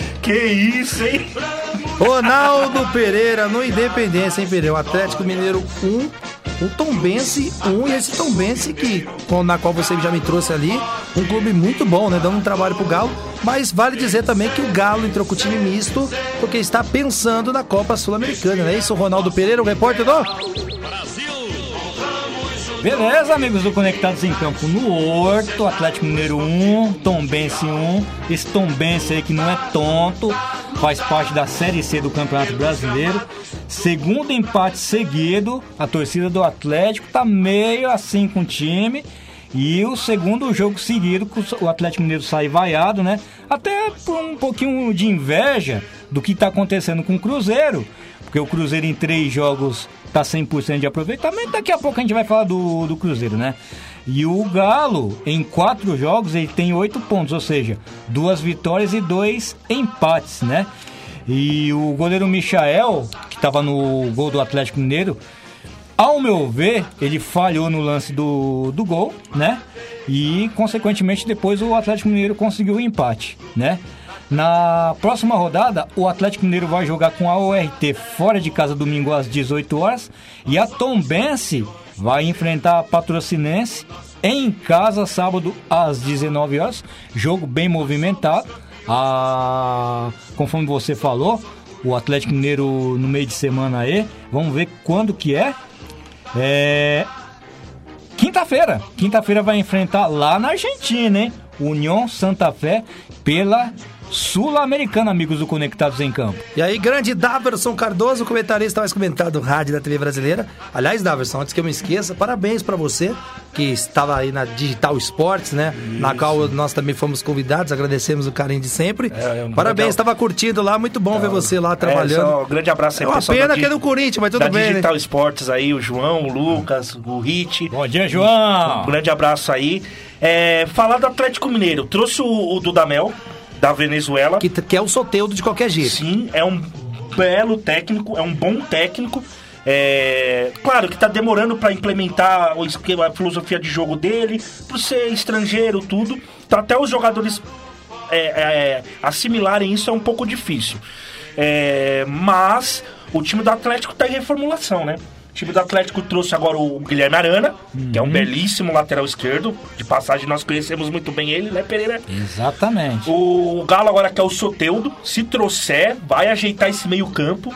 Que isso, hein? Ronaldo Pereira no Independência, hein, Pereira? O Atlético Mineiro 1, o Tombense 1 e esse Tombense que, na qual você já me trouxe ali, um clube muito bom, né? Dando um trabalho pro Galo. Mas vale dizer também que o Galo entrou com o time misto porque está pensando na Copa Sul-Americana, é isso? Ronaldo Pereira, o repórter do... Beleza, amigos do Conectados em Campo no Horto, Atlético Mineiro 1, Tombense 1. Esse Tombense aí que não é tonto, faz parte da Série C do Campeonato Brasileiro. Segundo empate seguido, a torcida do Atlético tá meio assim com o time. E o segundo jogo seguido, o Atlético Mineiro sai vaiado, né? Até por um pouquinho de inveja do que tá acontecendo com o Cruzeiro. Porque o Cruzeiro em três jogos tá 100% de aproveitamento. Daqui a pouco a gente vai falar do, do Cruzeiro, né? E o Galo, em quatro jogos, ele tem oito pontos, ou seja, duas vitórias e dois empates, né? E o goleiro Michael, que estava no gol do Atlético Mineiro, ao meu ver, ele falhou no lance do, do gol, né? E, consequentemente, depois o Atlético Mineiro conseguiu o empate, né? Na próxima rodada, o Atlético Mineiro vai jogar com a ORT fora de casa domingo às 18 horas e a Tombense vai enfrentar a Patrocinense em casa sábado às 19 horas. Jogo bem movimentado. Conforme você falou, o Atlético Mineiro no meio de semana aí. Vamos ver quando que é. É. Quinta-feira. Quinta-feira vai enfrentar lá na Argentina, hein? União Santa Fé pela Sul-Americana, amigos do Conectados em Campo. E aí, grande Daverson Cardoso, comentarista mais comentado do rádio da TV brasileira. Aliás, Daverson, antes que eu me esqueça, parabéns pra você que estava aí na Digital Sports, né? Na qual nós também fomos convidados, agradecemos o carinho de sempre. É, é parabéns, estava curtindo lá, muito bom ver você lá É, trabalhando. só um grande abraço aí, É uma pessoal pena da que é do Corinthians, mas tudo da bem, né? Digital Esportes aí, o João, o Lucas, o Hit. Bom dia, João! Um grande abraço aí. É, falar do Atlético Mineiro. Trouxe o, o Dudamel, da Venezuela. Que, que é o Soteudo de qualquer jeito. Sim, é um belo técnico, é um bom técnico. É, claro que tá demorando para implementar o esquema, a filosofia de jogo dele, por ser estrangeiro, tudo. Então, até os jogadores é, é, assimilarem isso é um pouco difícil. É, mas o time do Atlético tá em reformulação, né? O time do Atlético trouxe agora o Guilherme Arana, que é um belíssimo lateral esquerdo. De passagem, nós conhecemos muito bem ele, né, Pereira? Exatamente. O Galo agora quer o Soteudo. Se trouxer, vai ajeitar esse meio campo.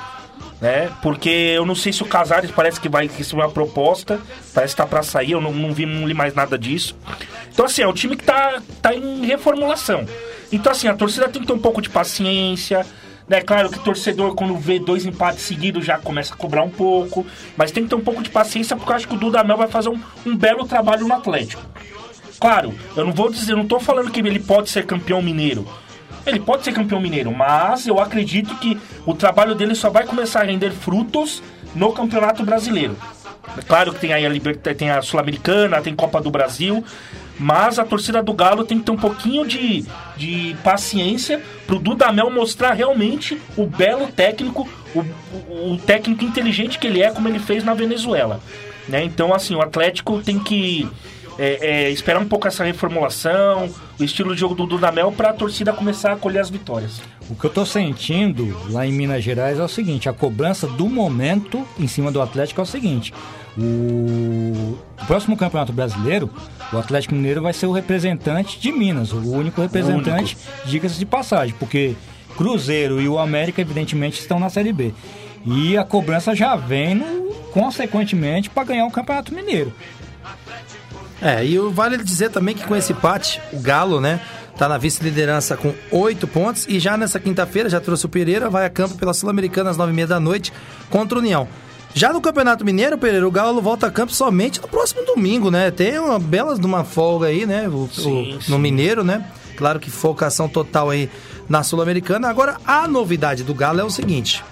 Né? Porque eu não sei se o Casares parece que vai receber uma proposta. Parece que tá pra sair, eu não, não vi, não li mais nada disso. Então, assim, é um time que tá, tá em reformulação. Então, assim, a torcida tem que ter um pouco de paciência. É claro que o torcedor, quando vê dois empates seguidos, já começa a cobrar um pouco. Mas tem que ter um pouco de paciência, porque eu acho que o Dudamel vai fazer um, um belo trabalho no Atlético. Claro, eu não vou dizer, eu não tô falando que ele pode ser campeão mineiro. Ele pode ser campeão mineiro, mas eu acredito que o trabalho dele só vai começar a render frutos no Campeonato Brasileiro. É claro que tem aí a, Liber- tem a Sul-Americana, tem Copa do Brasil, mas a torcida do Galo tem que ter um pouquinho de, de paciência pro Dudamel mostrar realmente o belo técnico, o, o- o técnico inteligente que ele é, como ele fez na Venezuela. Né? Então, assim, o Atlético tem que é, é, esperar um pouco essa reformulação, o estilo de jogo do Dudamel para a torcida começar a colher as vitórias. O que eu tô sentindo lá em Minas Gerais é o seguinte: a cobrança do momento em cima do Atlético é o seguinte. O o próximo Campeonato Brasileiro, o Atlético Mineiro vai ser o representante de Minas, o único representante, diga-se de passagem, porque Cruzeiro e o América, evidentemente, estão na Série B. E a cobrança já vem, no- consequentemente, para ganhar o Campeonato Mineiro. É, e vale dizer também que com esse empate, o Galo, né, tá na vice-liderança com oito pontos e já nessa quinta-feira, já trouxe o Pereira, vai a campo pela Sul-Americana às nove e meia da noite contra o União. Já no Campeonato Mineiro, Pereira, o Galo volta a campo somente no próximo domingo, né? Tem uma bela de uma folga aí, né? o- o- Sim, no Mineiro, né? Claro que focação total aí na Sul-Americana. Agora, a novidade do Galo é o seguinte: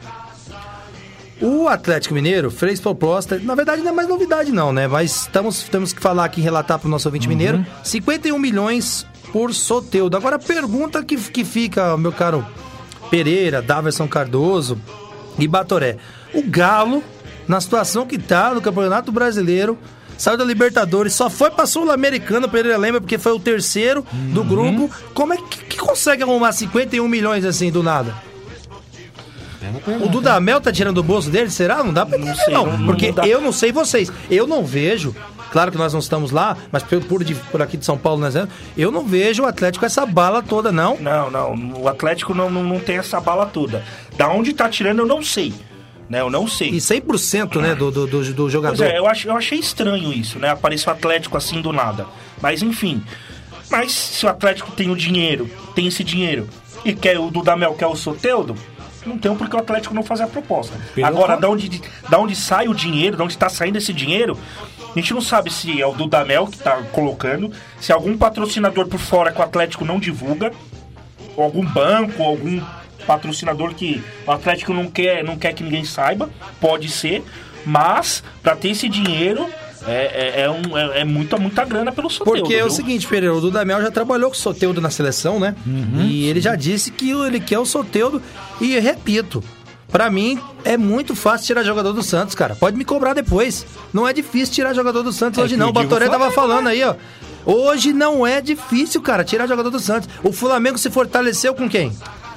o Atlético Mineiro fez proposta, na verdade não é mais novidade não, né? Mas estamos, temos que falar aqui, relatar para o nosso ouvinte mineiro, 51 milhões por Soteudo. Agora a pergunta que, que fica, meu caro Pereira, Daverson Cardoso e Batoré. O Galo, na situação que tá no Campeonato Brasileiro, saiu da Libertadores, só foi pra Sul-Americana, o Pereira lembra, porque foi o terceiro do grupo. Como é que, que consegue arrumar 51 milhões assim do nada? O Dudamel tá tirando do bolso dele, será? Não dá pra entender, não. não- não porque dá. eu não sei vocês. Eu não vejo. Claro que nós não estamos lá, mas por, por, de- por aqui de São Paulo, nós, eu não vejo o Atlético com essa bala toda, não. Não, não. O Atlético não, não, não tem essa bala toda. Da onde tá tirando, eu não sei. Né? Eu não sei. E 100% né, do, do, do, do Pois jogador. é, eu, ach, eu achei estranho isso, né? Apareceu o Atlético assim do nada. Mas enfim. Mas se o Atlético tem o dinheiro, tem esse dinheiro, e quer o Dudamel, quer o Soteudo, não tem porque o Atlético não fazer a proposta. Pelo Agora, da onde, da onde sai o dinheiro, da onde tá saindo esse dinheiro, a gente não sabe se é o Dudamel que tá colocando, se algum patrocinador por fora que o Atlético não divulga, ou algum banco, ou algum patrocinador que o Atlético não quer, não quer que ninguém saiba, pode ser, mas para ter esse dinheiro é, é, é um, é, é muita, muita grana pelo Soteldo. Porque é o viu? seguinte, Pereira, o Dudamel já trabalhou com o Soteudo na seleção, né? E ele já disse que ele quer o Soteudo. E repito, pra mim é muito fácil tirar jogador do Santos, cara. Pode me cobrar depois. Não é difícil tirar jogador do Santos É hoje não. O Batoré tava Flamengo, falando aí, ó. Hoje não é difícil, cara, tirar jogador do Santos. O Flamengo se fortaleceu com quem?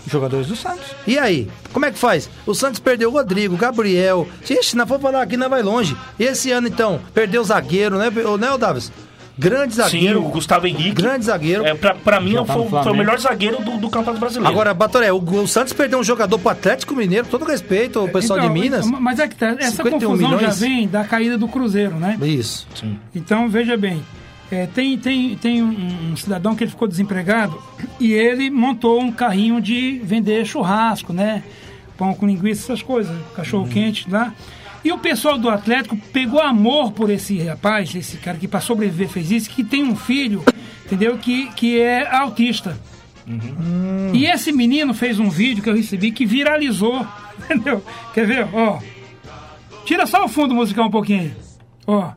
Jogadores do Santos. E aí? Como é que faz? O Santos perdeu o Rodrigo, o Gabriel. Ixi, não for falar aqui, não vai longe. E esse ano, então, perdeu o zagueiro, né, né, o Davis? Grande Sim, zagueiro. o Gustavo Henrique. Grande zagueiro. É, pra, pra mim, Já tá foi, foi o melhor zagueiro do, do Campeonato Brasileiro. Agora, Batoré, o, o Santos perdeu um jogador pro Atlético Mineiro, todo respeito ao pessoal Então, de Minas. Mas é que tá, essa 51 confusão já milhões? vem da caída do Cruzeiro, né? Isso. Então, veja bem, é, tem, tem, tem um, um cidadão que ele ficou desempregado e ele montou um carrinho de vender churrasco, né? Pão com linguiça, essas coisas, cachorro quente lá. E o pessoal do Atlético pegou amor por esse rapaz, esse cara que para sobreviver fez isso, que tem um filho, entendeu? Que, que é autista. E esse menino fez um vídeo que eu recebi que viralizou, entendeu? Quer ver? Ó. Tira só o fundo musical um pouquinho. Ó.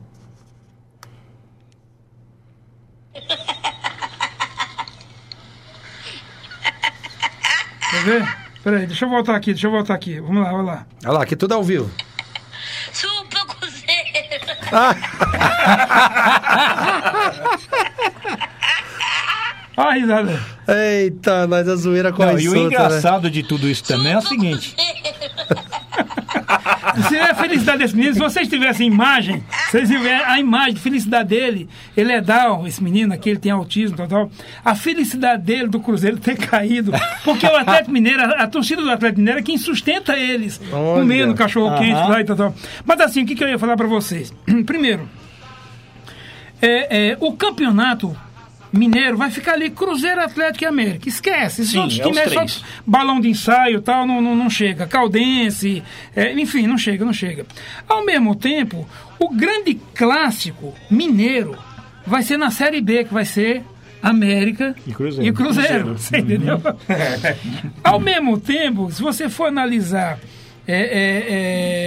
Quer ver? Peraí, deixa eu voltar aqui, deixa eu voltar aqui. Vamos lá, vamos lá. Olha lá, aqui tudo ao vivo. Chupa Cruzeiro. Olha a risada. Eita, nós a zoeira com a Não, e o né? engraçado de tudo isso também é o seguinte. Se a felicidade desse menino, se vocês tivessem imagem, vocês ver a imagem de felicidade dele. Ele é Down, esse menino aqui, ele tem autismo, tal, tal. A felicidade dele do Cruzeiro ter caído. Porque o Atlético Mineiro, a, a torcida do Atlético Mineiro é quem sustenta eles, Olha. comendo cachorro quente Aham. lá e tal, tal. Mas assim, o que, que eu ia falar pra vocês? Primeiro, é, é, o campeonato mineiro vai ficar ali Cruzeiro, Atlético e América. Esquece. Esses Sim, outros é times é só balão de ensaio e tal, não, não, não chega. Caldense, é, enfim, não chega, não chega. Ao mesmo tempo, o grande clássico mineiro vai ser na Série B, que vai ser América E Cruzeiro. E Cruzeiro, você entendeu? Ao mesmo tempo, se você for analisar é, é,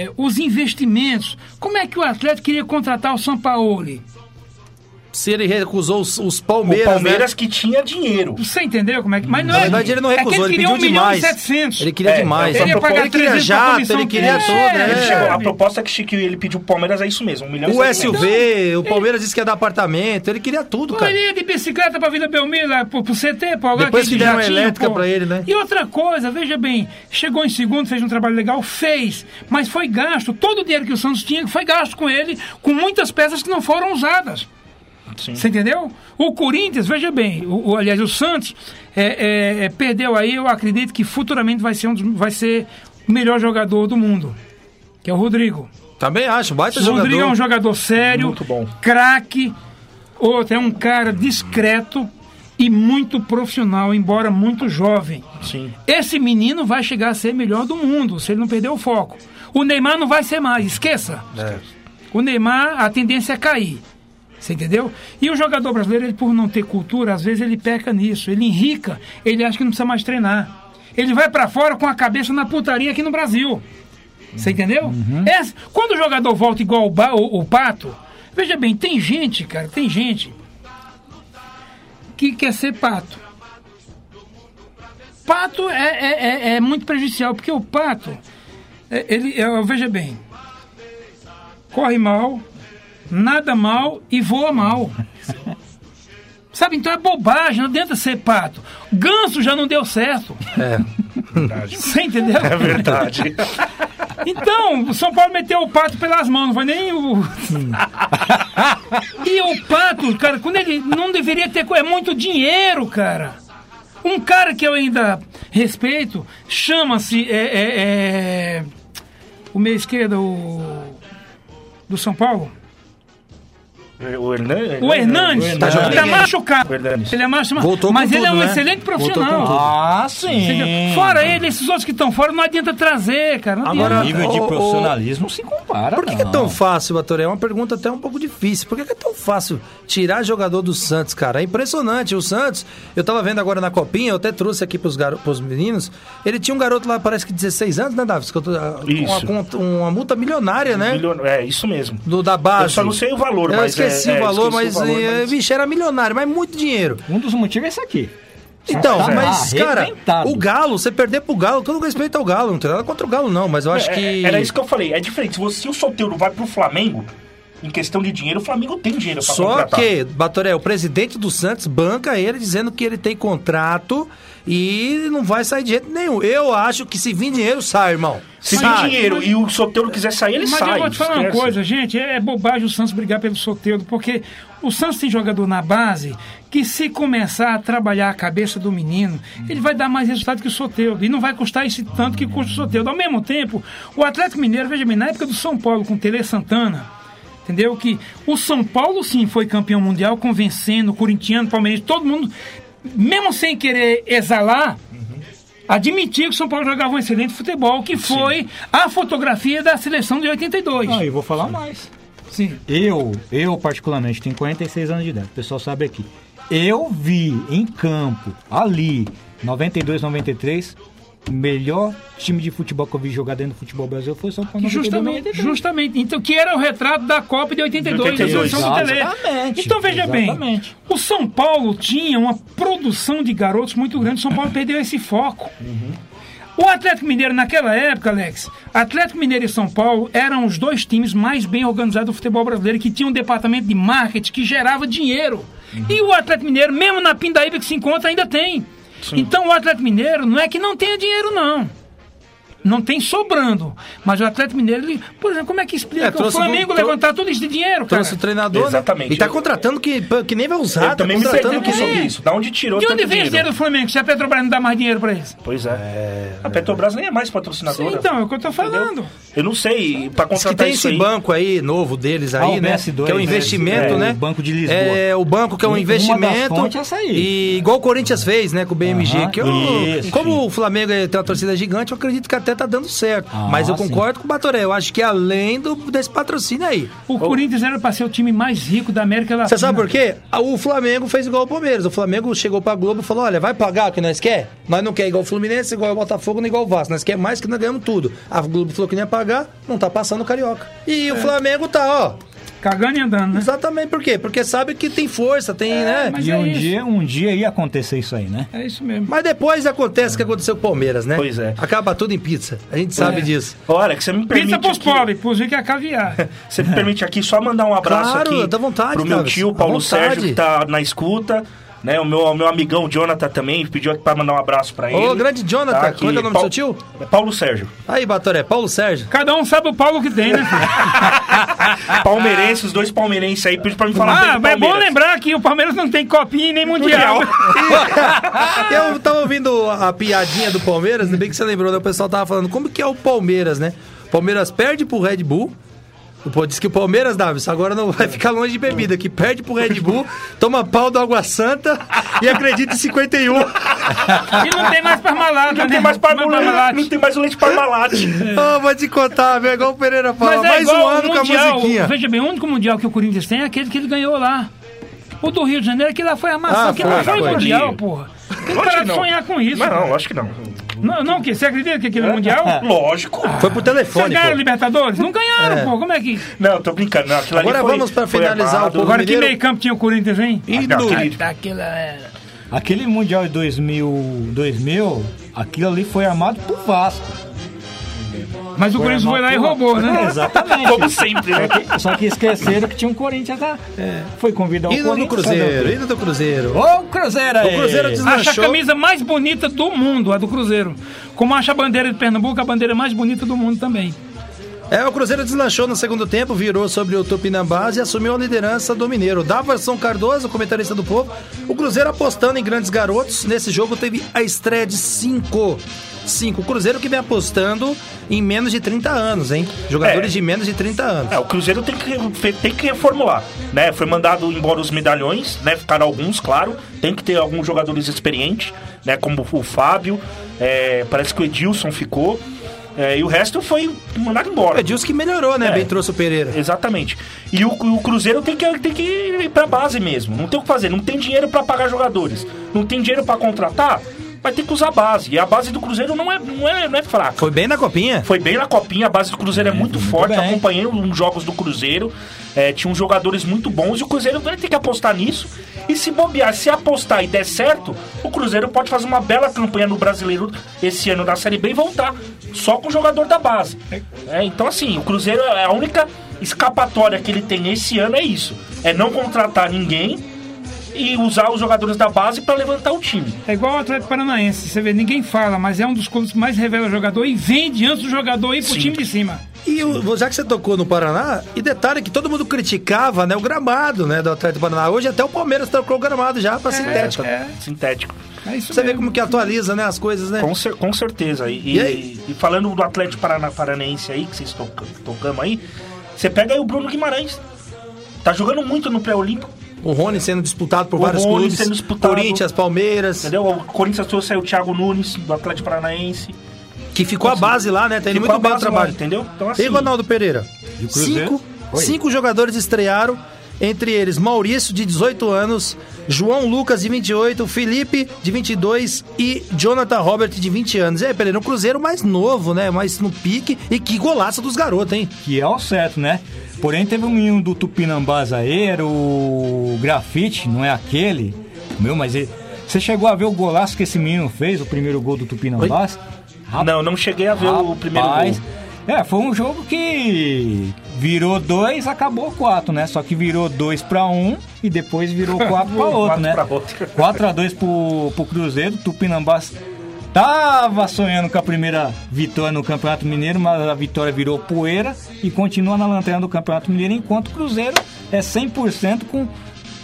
é, os investimentos, como é que o Atlético queria contratar o Sampaoli? Se ele recusou os, os o Palmeiras, Palmeiras né? que tinha dinheiro. Você entendeu como é que... Mas não Na é, verdade, ele não é que recusou, ele queria pediu um milhão demais. e 700. Ele queria É, demais. ele ia pagar ele queria 300 pra jato, ele queria dele. tudo, É, né? Ele chegou- a proposta que, que ele pediu pro Palmeiras é isso mesmo, um milhão e O. SUV, o Palmeiras disse que ia dar apartamento, ele queria tudo, Pô, cara. ele ia de bicicleta pra Vila Belmiro, lá, pro, pro CT, pro Algar, Depois aquele que deram jatinho, elétrica pô. pra ele, né? E outra coisa, veja bem, chegou em segundo, fez um trabalho legal, fez, mas foi gasto, todo o dinheiro que o Santos tinha foi gasto com ele, com muitas peças que não foram usadas. Sim. Você entendeu? O Corinthians, veja bem, o, o- aliás, o Santos é, é, é, perdeu aí, eu acredito que futuramente vai ser, um dos- vai ser o melhor jogador do mundo, que é o Rodrigo. Também acho, baita O Rodrigo é um jogador. jogador sério, Muito bom. craque, outro é um cara discreto e muito profissional, embora muito jovem. Sim. Esse menino vai chegar a ser melhor do mundo, se ele não perder o foco. O Neymar não vai ser mais, esqueça. É. O Neymar, a tendência é cair. Você entendeu? E o jogador brasileiro, ele, por não ter cultura, às vezes ele peca nisso. Ele enrica, ele acha que não precisa mais treinar. Ele vai pra fora com a cabeça na putaria aqui no Brasil. Você entendeu? Essa- quando o jogador volta igual o, o- o Pato, veja bem, tem gente, cara, tem gente que quer ser pato. Pato é, é, é- é muito prejudicial, porque o pato, é, ele, é, veja bem, corre mal, nada mal e voa mal. Sabe, então é bobagem, não adianta ser pato. Ganso já não deu certo. É. Verdade. Você entendeu? É verdade. Então, o São Paulo meteu o pato pelas mãos, não foi nem o. e o pato, cara, quando ele não deveria ter. É muito dinheiro, cara. Um cara que eu ainda respeito chama-se. É, é, é, o meio esquerdo, o. Do São Paulo? O Hernandes. O Hernandes. Tá jogando ele é bem. machucado. O. Ele é machucado. Voltou Mas ele é tudo, um né? excelente profissional. Ah, sim. Fora ele, esses outros que estão fora, não adianta trazer, cara. Não Agora, adianta. nível de profissionalismo se compara. Por que, que é tão fácil, Batoré? É uma pergunta até um pouco difícil. Por que, que é tão fácil tirar jogador do Santos, cara? É impressionante. O Santos, eu tava vendo agora na copinha, eu até trouxe aqui pros, garo... pros meninos. Ele tinha um garoto lá, parece que 16 anos, né, Davi? Com Isso. uma, com uma multa milionária, né? É, isso mesmo. Do, da base. Eu só não sei o valor, Eu mas esqueci é- é, o valor, esqueci mas, o valor, mas- bicho, era milionário, mas muito dinheiro. Um dos motivos é esse aqui. Então, Tá mas, cara, o Galo, você perder pro Galo, todo respeito ao Galo, não tem nada contra o Galo, não, mas eu acho É, que. Era isso que eu falei. É diferente. Se, você, se o solteiro vai pro Flamengo, em questão de dinheiro, o Flamengo tem dinheiro pra Só contratar. que, Batoré, o presidente do Santos banca ele dizendo que ele tem contrato e não vai sair de jeito nenhum. Eu acho que se vir dinheiro, sai, irmão. Se tem dinheiro e o solteiro quiser sair, ele Mas sai. eu vou te falar uma esquece. coisa, gente, é bobagem o Santos brigar pelo sorteio, porque o Santos tem jogador na base que se começar a trabalhar a cabeça do menino, ele vai dar mais resultado que o sorteio e não vai custar esse tanto que custa o sorteio. Ao mesmo tempo, o Atlético Mineiro, veja bem, na época do São Paulo com o Tele Santana, entendeu? Que o São Paulo sim foi campeão mundial, convencendo o corintiano, palmeirense, todo mundo, mesmo sem querer exalar, admitir que o São Paulo jogava um excelente futebol, que foi a fotografia da seleção de 82. Ah, eu vou falar mais. Sim. Eu, eu particularmente, tenho 46 anos de idade, o pessoal sabe aqui. Eu vi em campo, ali, 92, 93, o melhor time de futebol que eu vi jogar dentro do futebol brasileiro foi o São Paulo. 92, Justamente, 93. justamente. Então, que era o retrato da Copa de 82, De 82, da seleção do Tele. exatamente, Então, veja bem, exatamente. o São Paulo tinha uma produção de garotos muito grande, o São Paulo perdeu esse foco. O Atlético Mineiro, naquela época, Alex, Atlético Mineiro e São Paulo eram os dois times mais bem organizados do futebol brasileiro, que tinham um departamento de marketing que gerava dinheiro. E o Atlético Mineiro, mesmo na Pindaíba que se encontra, ainda tem. Então o Atlético Mineiro não é que não tenha dinheiro, não. Não tem sobrando. Mas o Atlético Mineiro, ele, por exemplo, como é que explica É, o Flamengo o- trou- levantar todo esse dinheiro, cara? Trouxe o treinador, Exatamente. né? E tá contratando que, que nem vai usar, Eu tá também me pergunto que sobre isso. Da onde tirou De onde vem dinheiro dinheiro? do Flamengo se a Petrobras não dá mais dinheiro pra eles? Pois é. A Petrobras nem é mais patrocinadora. Sim, então, é o que eu tô falando. Eu não sei, pra Diz que contratar tem isso esse aí... banco aí, novo deles aí, Ah, o né? BS2, que é o né? investimento, É, né? o Banco de Lisboa. É, o banco que é um Uma das investimento. é. E igual o Corinthians fez, né, com o BMG. Que eu, isso, como sim. o Flamengo tem uma torcida gigante, eu acredito que até tá dando certo. Ah, Mas eu sim. concordo com o Batoré. Eu acho que além do, desse patrocínio aí. O Corinthians era pra ser o time mais rico da América Latina. Você sabe por quê? O Flamengo fez igual o Palmeiras. O Flamengo chegou pra Globo e falou: olha, vai pagar o que nós quer? Nós não quer igual o Fluminense, igual o Botafogo, nem igual o Vasco. Nós quer mais que nós ganhamos tudo. A Globo falou que não ia pagar, não tá passando o Carioca. E É. o Flamengo tá, ó. Cagando e andando, né? Exatamente por quê? Porque sabe que tem força, tem, né? mas E é um isso. dia, um dia ia acontecer isso aí, né? É isso mesmo. Mas depois acontece o que aconteceu com o Palmeiras, né? Pois é. Acaba tudo em pizza. A gente sabe disso. Olha, que você me permite Pizza pros aqui- pobres, pros ricos é caviar. Você me permite aqui só mandar um abraço Claro, aqui dá vontade, pro meu tio Paulo. Sérgio, que tá na escuta. Né, o meu, o meu amigão Jonathan também pediu aqui pra mandar um abraço pra ele. Ô, grande Jonathan, Tá como é é o nome do seu tio? É Paulo Sérgio. Aí, Batoré, Paulo Sérgio. Cada um sabe o Paulo que tem, né? filho? Palmeirense, os dois palmeirenses aí, pediu pra me falar ah, mas é bom lembrar que o Palmeiras não tem copinha nem mundial. Eu tava ouvindo a piadinha do Palmeiras, ainda bem que você lembrou, né? O pessoal tava falando como que é o Palmeiras, né? O Palmeiras perde pro Red Bull. Pô, diz que o Palmeiras, Davis, agora não vai ficar longe de bebida, que perde pro Red Bull, toma pau do Água Santa e acredita em 51. e não tem mais parmalata, Não né? tem mais parmalat, parmalate. não tem mais o leite parmalat. Ô, vou te contar, velho, igual o Pereira fala, Mas é mais um ano o com a mundial. musiquinha. Veja bem, o único mundial que o Corinthians tem é aquele que ele ganhou lá. O do Rio de Janeiro, que lá foi a maçã, Ah, que foi, não foi foi. mundial, porra. Tem Lógico cara que sonhar com isso. Mas não, acho que não. Não, não, que você acredita que aquele é mundial? Lógico. Foi pro Vocês telefone, ganharam pô. Libertadores? Não ganharam, É. pô. Como é que. Não, tô brincando. Não, aquilo ali Agora foi- vamos pra foi finalizar o povo Agora que meio campo tinha o Corinthians, hein? E do- aquele- Daquela era. Aquele Mundial de 2000, 2000, aquilo ali foi armado pro Vasco. Mas o Corinthians foi lá e roubou, né? Exatamente. Como sempre, né? Só que esqueceram que tinha um Corinthians lá. Foi convidar o Indo do Corinthians. Cruzeiro, indo do Cruzeiro. Ô, Cruzeiro aí! O Cruzeiro des- Acha a camisa mais bonita do mundo, a do Cruzeiro. Como acha a bandeira de Pernambuco, a bandeira mais bonita do mundo também. É, o Cruzeiro deslanchou no segundo tempo, virou sobre o Tupinambás e assumiu a liderança do Mineiro. Daverson Cardoso, comentarista do Povo. O Cruzeiro apostando em grandes garotos. Nesse jogo teve a estreia de cinco. Cinco. O Cruzeiro que vem apostando em menos de 30 anos, hein? Jogadores É. de menos de 30 anos. É, o Cruzeiro tem que, tem que reformular, né? Foi mandado embora os medalhões, né? Ficaram alguns, claro. Tem que ter alguns jogadores experientes, né? Como o Fábio, é, parece que o Edilson ficou. É, e o resto foi mandado embora. O Edilson que melhorou, né? É. Bem trouxe o Pereira. Exatamente. E o, o Cruzeiro tem que, tem que ir pra base mesmo. Não tem o que fazer. Não tem dinheiro pra pagar jogadores. Não tem dinheiro pra contratar. Vai ter que usar a base. E a base do Cruzeiro não é, não é, não é fraca. Foi bem na copinha. Foi bem na copinha, a base do Cruzeiro é, muito muito forte. bem. Acompanhei uns jogos do Cruzeiro. É, tinha uns jogadores muito bons e o Cruzeiro vai ter que apostar nisso. E se bobear, se apostar e der certo, o Cruzeiro pode fazer uma bela campanha no brasileiro esse ano da Série B e voltar. Só com o jogador da base. É, então, assim, o Cruzeiro é a única escapatória que ele tem esse ano é isso. É não contratar ninguém e usar os jogadores da base para levantar o time. É igual o Atlético Paranaense. Você vê, ninguém fala, mas é um dos clubes que mais revela jogador e vende antes do jogador ir pro Sim. time de cima. E o- já que você tocou no Paraná, e detalhe que todo mundo criticava, né? O gramado, né? Do Atlético Paraná. Hoje até o Palmeiras trocou o gramado já pra sintético. É, Sintético. é isso Você vê mesmo. como que atualiza, né? As coisas, né? Com, cer- com certeza. E, E aí? e falando do Atlético Parana, Paranaense aí, que vocês tocam, tocamos aí, você pega aí o Bruno Guimarães. Tá jogando muito no pré-olímpico, O Rony sendo disputado por O vários Rony clubes. sendo disputado. Corinthians, Palmeiras. entendeu? O Corinthians trouxe aí o Thiago Nunes, do Atlético Paranaense. Que ficou a base lá, né? Tá indo muito bem o base lá, trabalho. entendeu? Então, assim, E Ronaldo Pereira? E? Cinco, cinco jogadores estrearam. Entre eles, Maurício, de 18 anos, João Lucas, de 28, Felipe, de 22 e Jonathan Robert, de 20 anos. E aí, Pereira, um Cruzeiro mais novo, né? Mais no pique. E que golaço dos garotos, hein? Que é o certo, né? Porém, teve um menino do Tupinambás aí, era o Grafite, não é aquele. Meu, mas ele... você chegou a ver o golaço que esse menino fez, o primeiro gol do Tupinambás? Não, não cheguei a ver o primeiro Rapaz, gol. É, foi um jogo que virou dois, acabou quatro, né? Só que virou dois pra um e depois virou quatro pra outro, né? pra outro. 4 a 2 pro, pro Cruzeiro, Tupinambás tava sonhando com a primeira vitória no Campeonato Mineiro, mas a vitória virou poeira e continua na lanterna do Campeonato Mineiro, enquanto o Cruzeiro é 100% com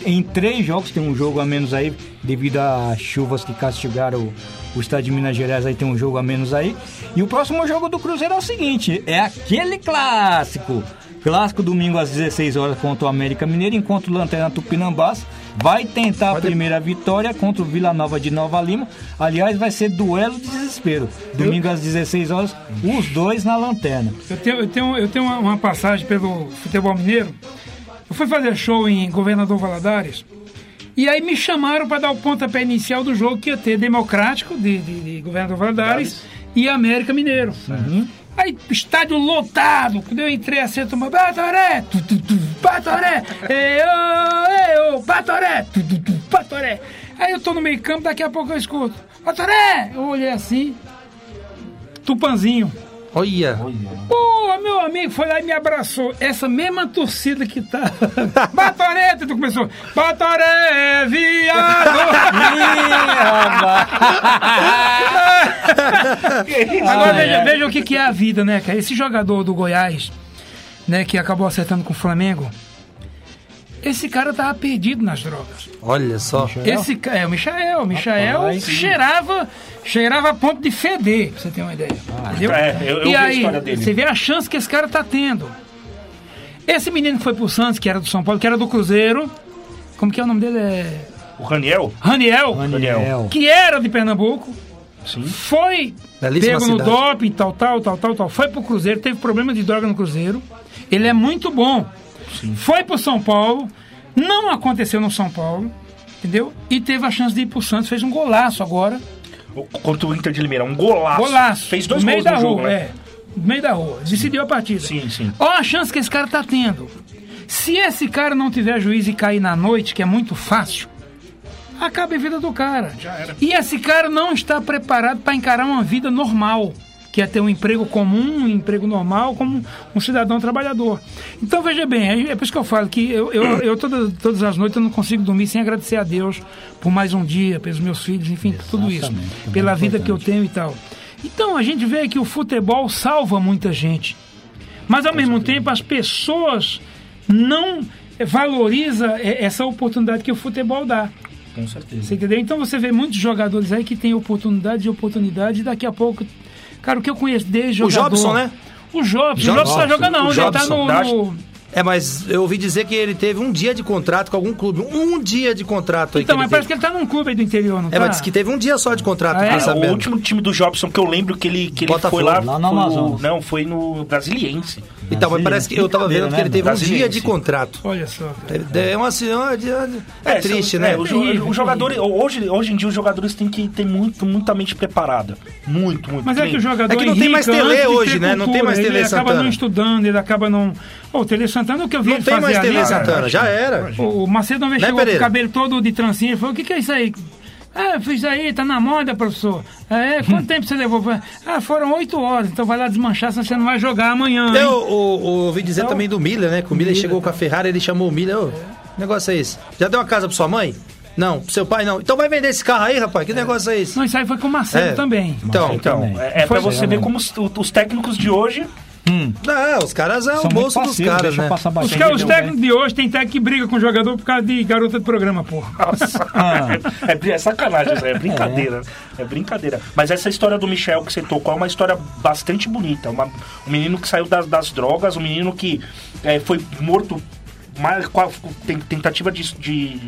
em três jogos, tem um jogo a menos aí, devido às chuvas que castigaram o, o estado de Minas Gerais, aí tem um jogo a menos aí. E o próximo jogo do Cruzeiro é o seguinte: é aquele clássico. Clássico domingo às 16 horas contra o América Mineiro, enquanto o Lanterna Tupinambás vai tentar a primeira vitória contra o Vila Nova de Nova Lima. Aliás, vai ser duelo de desespero. Domingo às 16 horas, os dois na lanterna. Eu tenho, eu tenho, eu tenho uma, uma passagem pelo futebol mineiro. Eu fui fazer show em Governador Valadares. E aí me chamaram para dar o pontapé inicial do jogo que ia ter Democrático de, de, de Governador Valadares e América Mineiro. Aí, estádio lotado. Quando eu entrei assim, eu tomei Batoré, tu, tu, tu, Batoré, eu, eu, Batoré, tu, tu, tu, Batoré. Aí eu tô no meio campo, daqui a pouco eu escuto, Batoré! Eu olhei assim, Tupanzinho. Olha. Pô, meu amigo foi lá e me abraçou. Essa mesma torcida que tá. Batoré! Tu começou. Batoré, viado! Agora veja, veja o que, que é a vida, né, cara? Esse jogador do Goiás, né, que acabou acertando com o Flamengo. Esse cara tava perdido nas drogas. Olha só. Esse ca- é o Michael. O Michael Rapaz, cheirava, cheirava a ponto de feder, pra você ter uma ideia. entendeu? é, eu- eu e vi a aí, história dele. você vê a chance que esse cara tá tendo. Esse menino que foi pro Santos, que era do São Paulo, que era do Cruzeiro. Como que é o nome dele? É. O Raniel? Raniel, Daniel. que era de Pernambuco. Sim. Foi Belíssima pego no cidade. doping, tal, tal, tal, tal, tal. Foi pro Cruzeiro, teve problema de droga no Cruzeiro. Ele é muito bom. Foi pro São Paulo, não aconteceu no São Paulo, entendeu? E teve a chance de ir pro Santos, fez um golaço agora. Contra o Inter de Limeira, um golaço. Golaço. Fez dois no meio gols da no jogo, rua, né? é. No meio da rua. Decidiu a partida. Sim, sim. Olha a chance que esse cara tá tendo. Se esse cara não tiver juízo e cair na noite, que é muito fácil, acaba a vida do cara. E esse cara não está preparado para encarar uma vida normal. Que é ter um emprego comum, um emprego normal, como um cidadão trabalhador. Então, veja bem, é por isso que eu falo que eu, eu, eu todas, todas as noites eu não consigo dormir sem agradecer a Deus por mais um dia, pelos meus filhos, enfim, por tudo isso, também pela é vida que eu tenho e tal. Então, a gente vê que o futebol salva muita gente. Mas, ao mesmo tempo, as pessoas não valorizam eh, essa oportunidade que o futebol dá. Com certeza. Você entendeu? Então você vê muitos jogadores aí que têm oportunidade e oportunidade e daqui a pouco. Cara, o que eu conheço desde O jogador. Jobson, né? O Jobson. O Jobson. Tá jogando O onde? Ele tá Jobson. no. no- É, mas eu ouvi dizer que ele teve um dia de contrato com algum clube. Um dia de contrato aí Então, que mas ele parece teve. que ele tá num clube aí do interior, não É, tá? mas disse que teve um dia só de contrato, Ah, é? o último time do Jobson que eu lembro que ele, que ele Botafogo, foi lá. lá o- Amazonas. não, foi no Brasiliense. Então, mas parece que eu tava vendo que ele teve um dia de contrato. Olha só. cara. É, é uma senhora. É, triste, são- né? é, o jo- Terrível, os jogadores, terrível. hoje, hoje em dia, os jogadores têm que ter muito, muita mente preparada. Muito, muito. Mas é que o jogador É que não tem mais Tele hoje, né? Não tem mais Tele Ele acaba Santana. não estudando, ele acaba não. Ô, o Tele Santana, o que eu vi Não ele tem mais Tele Santana, já era. O Macedo vez Né, com o cabelo todo de trancinha e falou: O que, que é isso aí? Ah, fiz aí, tá na moda, professor. É, quanto tempo você levou? Ah, foram oito horas, então vai lá desmanchar, senão você não vai jogar amanhã. hein? Eu, eu- eu ouvi dizer Então- também do Miller, né? Que o Miller Miller. chegou com a Ferrari, ele chamou o Miller. Ô, que negócio é esse? Já deu uma casa pra sua mãe? Não, pro seu pai não. Então vai vender esse carro aí, rapaz? Que negócio é esse? Não, isso aí foi com o Marcelo É. também. Então, Então, também. é, é Foi pra você ver como os, os técnicos de hoje. Não, os caras é o São muito bolso dos caras, né? passar Os, bastante. ca- os entendeu? técnicos de hoje tem técnico que briga com o jogador por causa de garota de programa, porra. Nossa, é, brin- é sacanagem, é brincadeira. É. brincadeira. Mas essa história do Michel que você tocou é uma história bastante bonita. Uma- um menino que saiu das, das drogas, um menino que é, foi morto, mais, tentativa de, de,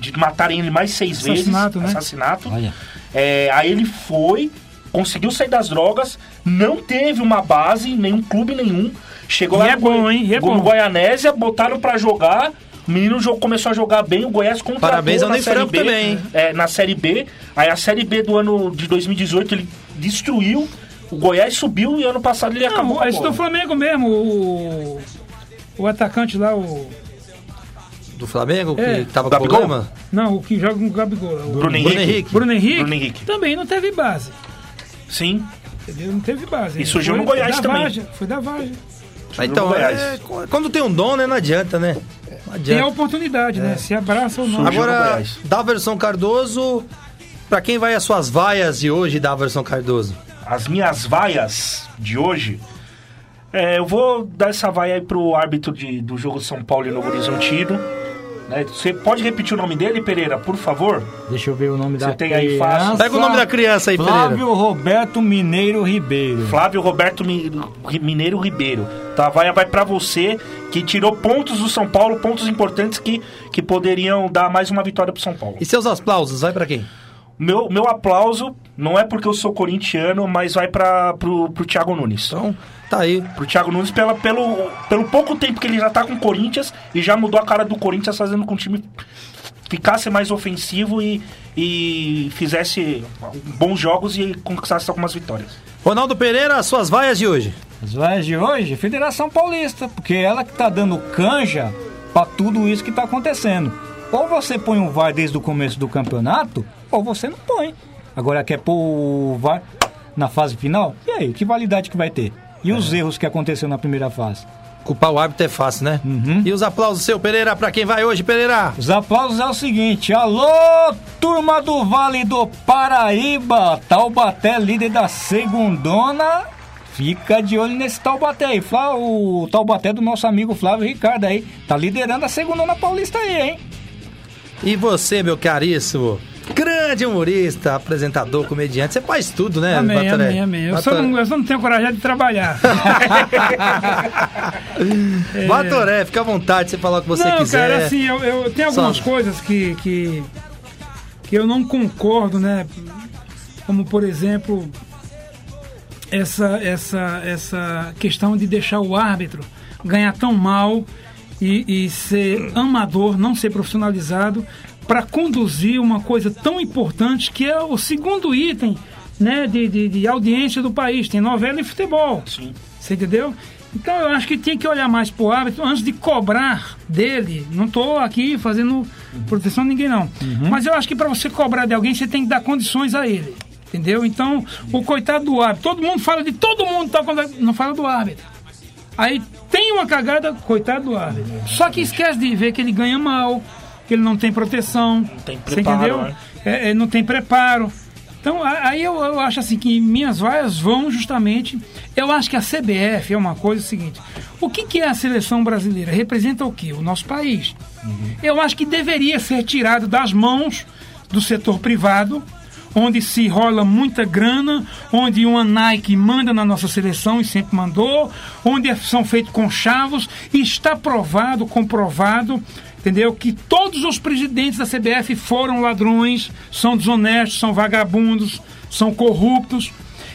de matarem ele mais seis Assassinato, vezes. né? Assassinato. Olha. É, aí ele foi, conseguiu sair das drogas, não teve uma base, nenhum clube nenhum. Chegou E lá é no, bom, hein? E é no bom. Goianésia, botaram pra jogar. O menino jo- começou a jogar bem, o Goiás contratou Parabéns ao na Ney Série Franco B, também, hein? é, na Série B. Aí a Série B do ano de 2018 ele destruiu. O Goiás subiu e ano passado ele acabou com Não, a esse do. Flamengo mesmo, o, o atacante lá, o. Do Flamengo, que É. tava com Gabigol? problema. Não, o que joga com o Gabigol. lá, O Bruno Henrique. Henrique. Bruno Henrique, Bruno Henrique. também não teve base. Sim. Entendeu? Não teve base. E surgiu Foi no Goiás da também. Varja, foi da Varja. Ah, Então, é, Goiás. quando tem um dom, né? Não adianta, né? Não Tem a adianta. oportunidade, né? Se abraça ou não. Surgiu Agora. Daverson Cardoso, pra quem vai as suas vaias de hoje, Daverson Cardoso? As minhas vaias de hoje. é, eu vou dar essa vaia aí pro árbitro de- do jogo de São Paulo e Novo Horizontino. Né? Você pode repetir o nome dele, Pereira, por favor? Deixa eu ver o nome Você da tem aí fácil. criança. Pega o nome da criança aí, Flávio Pereira. Roberto Mineiro Ribeiro. Flávio Roberto Mi- Mineiro Ribeiro. Tá, a vaia vai pra você, que tirou pontos do São Paulo, pontos importantes que, que poderiam dar mais uma vitória pro São Paulo. E seus aplausos, vai pra quem? Meu, meu aplauso não é porque eu sou corintiano, mas vai para pro, pro Thiago Nunes. Então, tá aí. Pro Thiago Nunes pela, pelo, pelo pouco tempo que ele já tá com o Corinthians e já mudou a cara do Corinthians fazendo com que o time ficasse mais ofensivo e, e fizesse bons jogos e conquistasse algumas vitórias. Ronaldo Pereira, as suas vaias de hoje. As vaias de hoje, Federação Paulista, porque ela que tá dando canja pra tudo isso que tá acontecendo. Ou você põe o VAR desde o começo do campeonato, ou você não põe. Agora quer pôr o VAR na fase final? E aí, que validade que vai ter? E os erros que aconteceram na primeira fase? Culpar o árbitro é fácil, né? Uhum. E os aplausos seu, Pereira, pra quem vai hoje, Pereira? Os aplausos é o seguinte: alô, turma do Vale do Paraíba, Taubaté, líder da segundona. Fica de olho nesse Taubaté aí. Flá- O Taubaté do nosso amigo Flávio Ricardo aí. Tá liderando a segundona paulista aí, hein? E você, meu caríssimo, grande humorista, apresentador, comediante, você faz tudo, né, Amém, Batoré? amém, amém. Eu só, Batoré. não, eu só não tenho coragem de trabalhar. Batoré, fica à vontade de você falar o que você não, quiser. cara, assim, eu, eu tenho algumas Só- coisas que, que, que eu não concordo, né? Como, por exemplo, essa, essa, essa questão de deixar o árbitro ganhar tão mal e, e ser amador, não ser profissionalizado, para conduzir uma coisa tão importante que é o segundo item né, de, de, de audiência do país. Tem novela e futebol. Sim. Você entendeu? Então eu acho que tem que olhar mais pro árbitro antes de cobrar dele. Não estou aqui fazendo proteção de ninguém, não. Mas eu acho que para você cobrar de alguém, você tem que dar condições a ele. Entendeu? Então, o coitado do árbitro, todo mundo fala de todo mundo, tá, não fala do árbitro. Aí tem uma cagada, coitado do árbitro. Só que esquece de ver que ele ganha mal, que ele não tem proteção. tem você preparo, entendeu? né? É, é, não tem preparo. Então, aí eu, eu acho assim que minhas vaias vão justamente. Eu acho que a CBF é uma coisa seguinte: o que, que é a seleção brasileira? Representa o quê? O nosso país. Eu acho que deveria ser tirado das mãos do setor privado, onde se rola muita grana, onde uma Nike manda na nossa seleção e sempre mandou, onde são feitos conchavos e está provado, comprovado, entendeu? Que todos os presidentes da CBF foram ladrões, são desonestos, são vagabundos, são corruptos.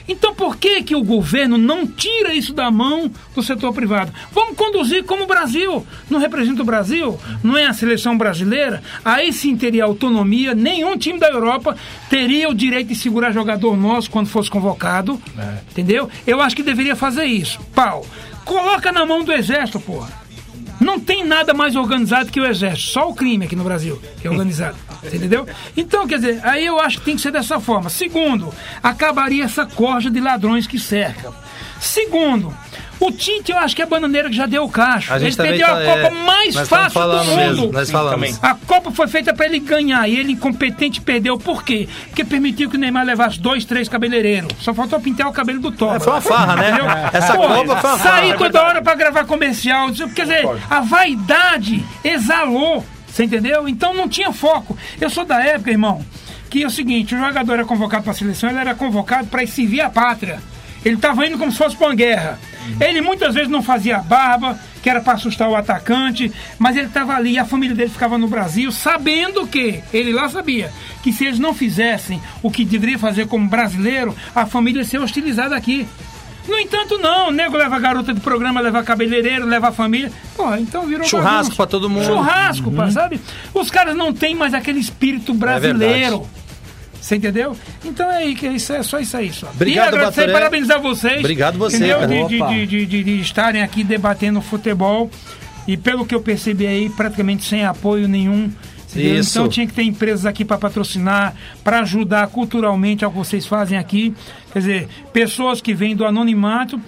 Então por que que o governo não tira isso da mão do setor privado? Vamos conduzir como o Brasil. Não representa o Brasil? Não é a seleção brasileira? Aí sim teria autonomia. Nenhum time da Europa teria o direito de segurar jogador nosso quando fosse convocado. Entendeu? Eu acho que deveria fazer isso. Pau. Coloca na mão do exército, porra. Não tem nada mais organizado que o exército, só o crime aqui no Brasil que é organizado. Entendeu? Então, quer dizer, aí eu acho que tem que ser dessa forma. Segundo, acabaria essa corja de ladrões que cerca. Segundo, o Tite eu acho que é a bananeira que já deu o cacho. A gente Ele perdeu tá- a Copa é, mais fácil do mundo. mesmo, nós falamos. A Copa foi feita para ele ganhar e ele, incompetente, perdeu. Por quê? Porque permitiu que o Neymar levasse dois, três cabeleireiros. Só faltou pintar o cabelo do Tom. É, foi uma farra, né? Essa Copa foi uma farra. Sair é toda hora para gravar comercial. Quer dizer, a vaidade exalou. Você entendeu? Então não tinha foco. Eu sou da época, irmão, que é o seguinte: o jogador era convocado para a seleção, ele era convocado para servir a pátria. Ele estava indo como se fosse para uma guerra. Ele muitas vezes não fazia barba, que era para assustar o atacante, mas ele estava ali e a família dele ficava no Brasil, sabendo que, ele lá sabia, que se eles não fizessem o que deveria fazer como brasileiro, a família ia ser hostilizada aqui. No entanto, não. O nego leva a garota de programa, leva cabeleireiro, leva a família. Pô, então virou Churrasco pra todo mundo. Churrasco, pá, sabe? Os caras não têm mais aquele espírito brasileiro. Você entendeu? Então é, aí que isso, é só isso aí. Só. Obrigado, e agradecer, Batoré. parabenizar vocês. Obrigado você, entendeu? De, de, de, de, estarem aqui debatendo futebol. E pelo que eu percebi aí, praticamente sem apoio nenhum. Então tinha que ter empresas aqui para patrocinar, para ajudar culturalmente ao que vocês fazem aqui. Quer dizer, pessoas que vêm do anonimato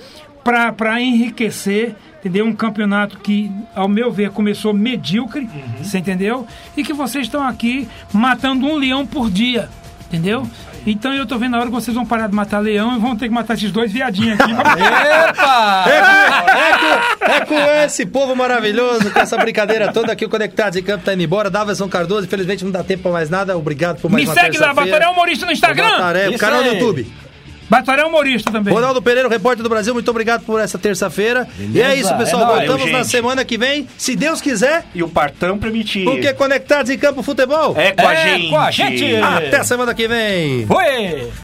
para enriquecer. Entendeu? Um campeonato que, ao meu ver, começou medíocre, você entendeu? E que vocês estão aqui matando um leão por dia, entendeu? Então eu tô vendo a hora que vocês vão parar de matar leão e vão ter que matar esses dois viadinhos aqui. Epa! É com, é com- é com esse povo maravilhoso, com essa brincadeira toda aqui, o Conectados em Campo tá indo embora. Daverson Cardoso, infelizmente não dá tempo pra mais nada. Obrigado por mais Me uma segue lá. Batoré Humorista no Instagram. Bataré, o Isso canal do. YouTube. Batoré Humorista também. Ronaldo Pereira, o repórter do Brasil, muito obrigado por essa terça-feira. E é isso, pessoal. É nóis. Voltamos Valeu, na semana que vem, se Deus quiser, E o partão permitir. porque Conectados em Campo Futebol. É com a É gente. com a gente. Até semana que vem. Foi!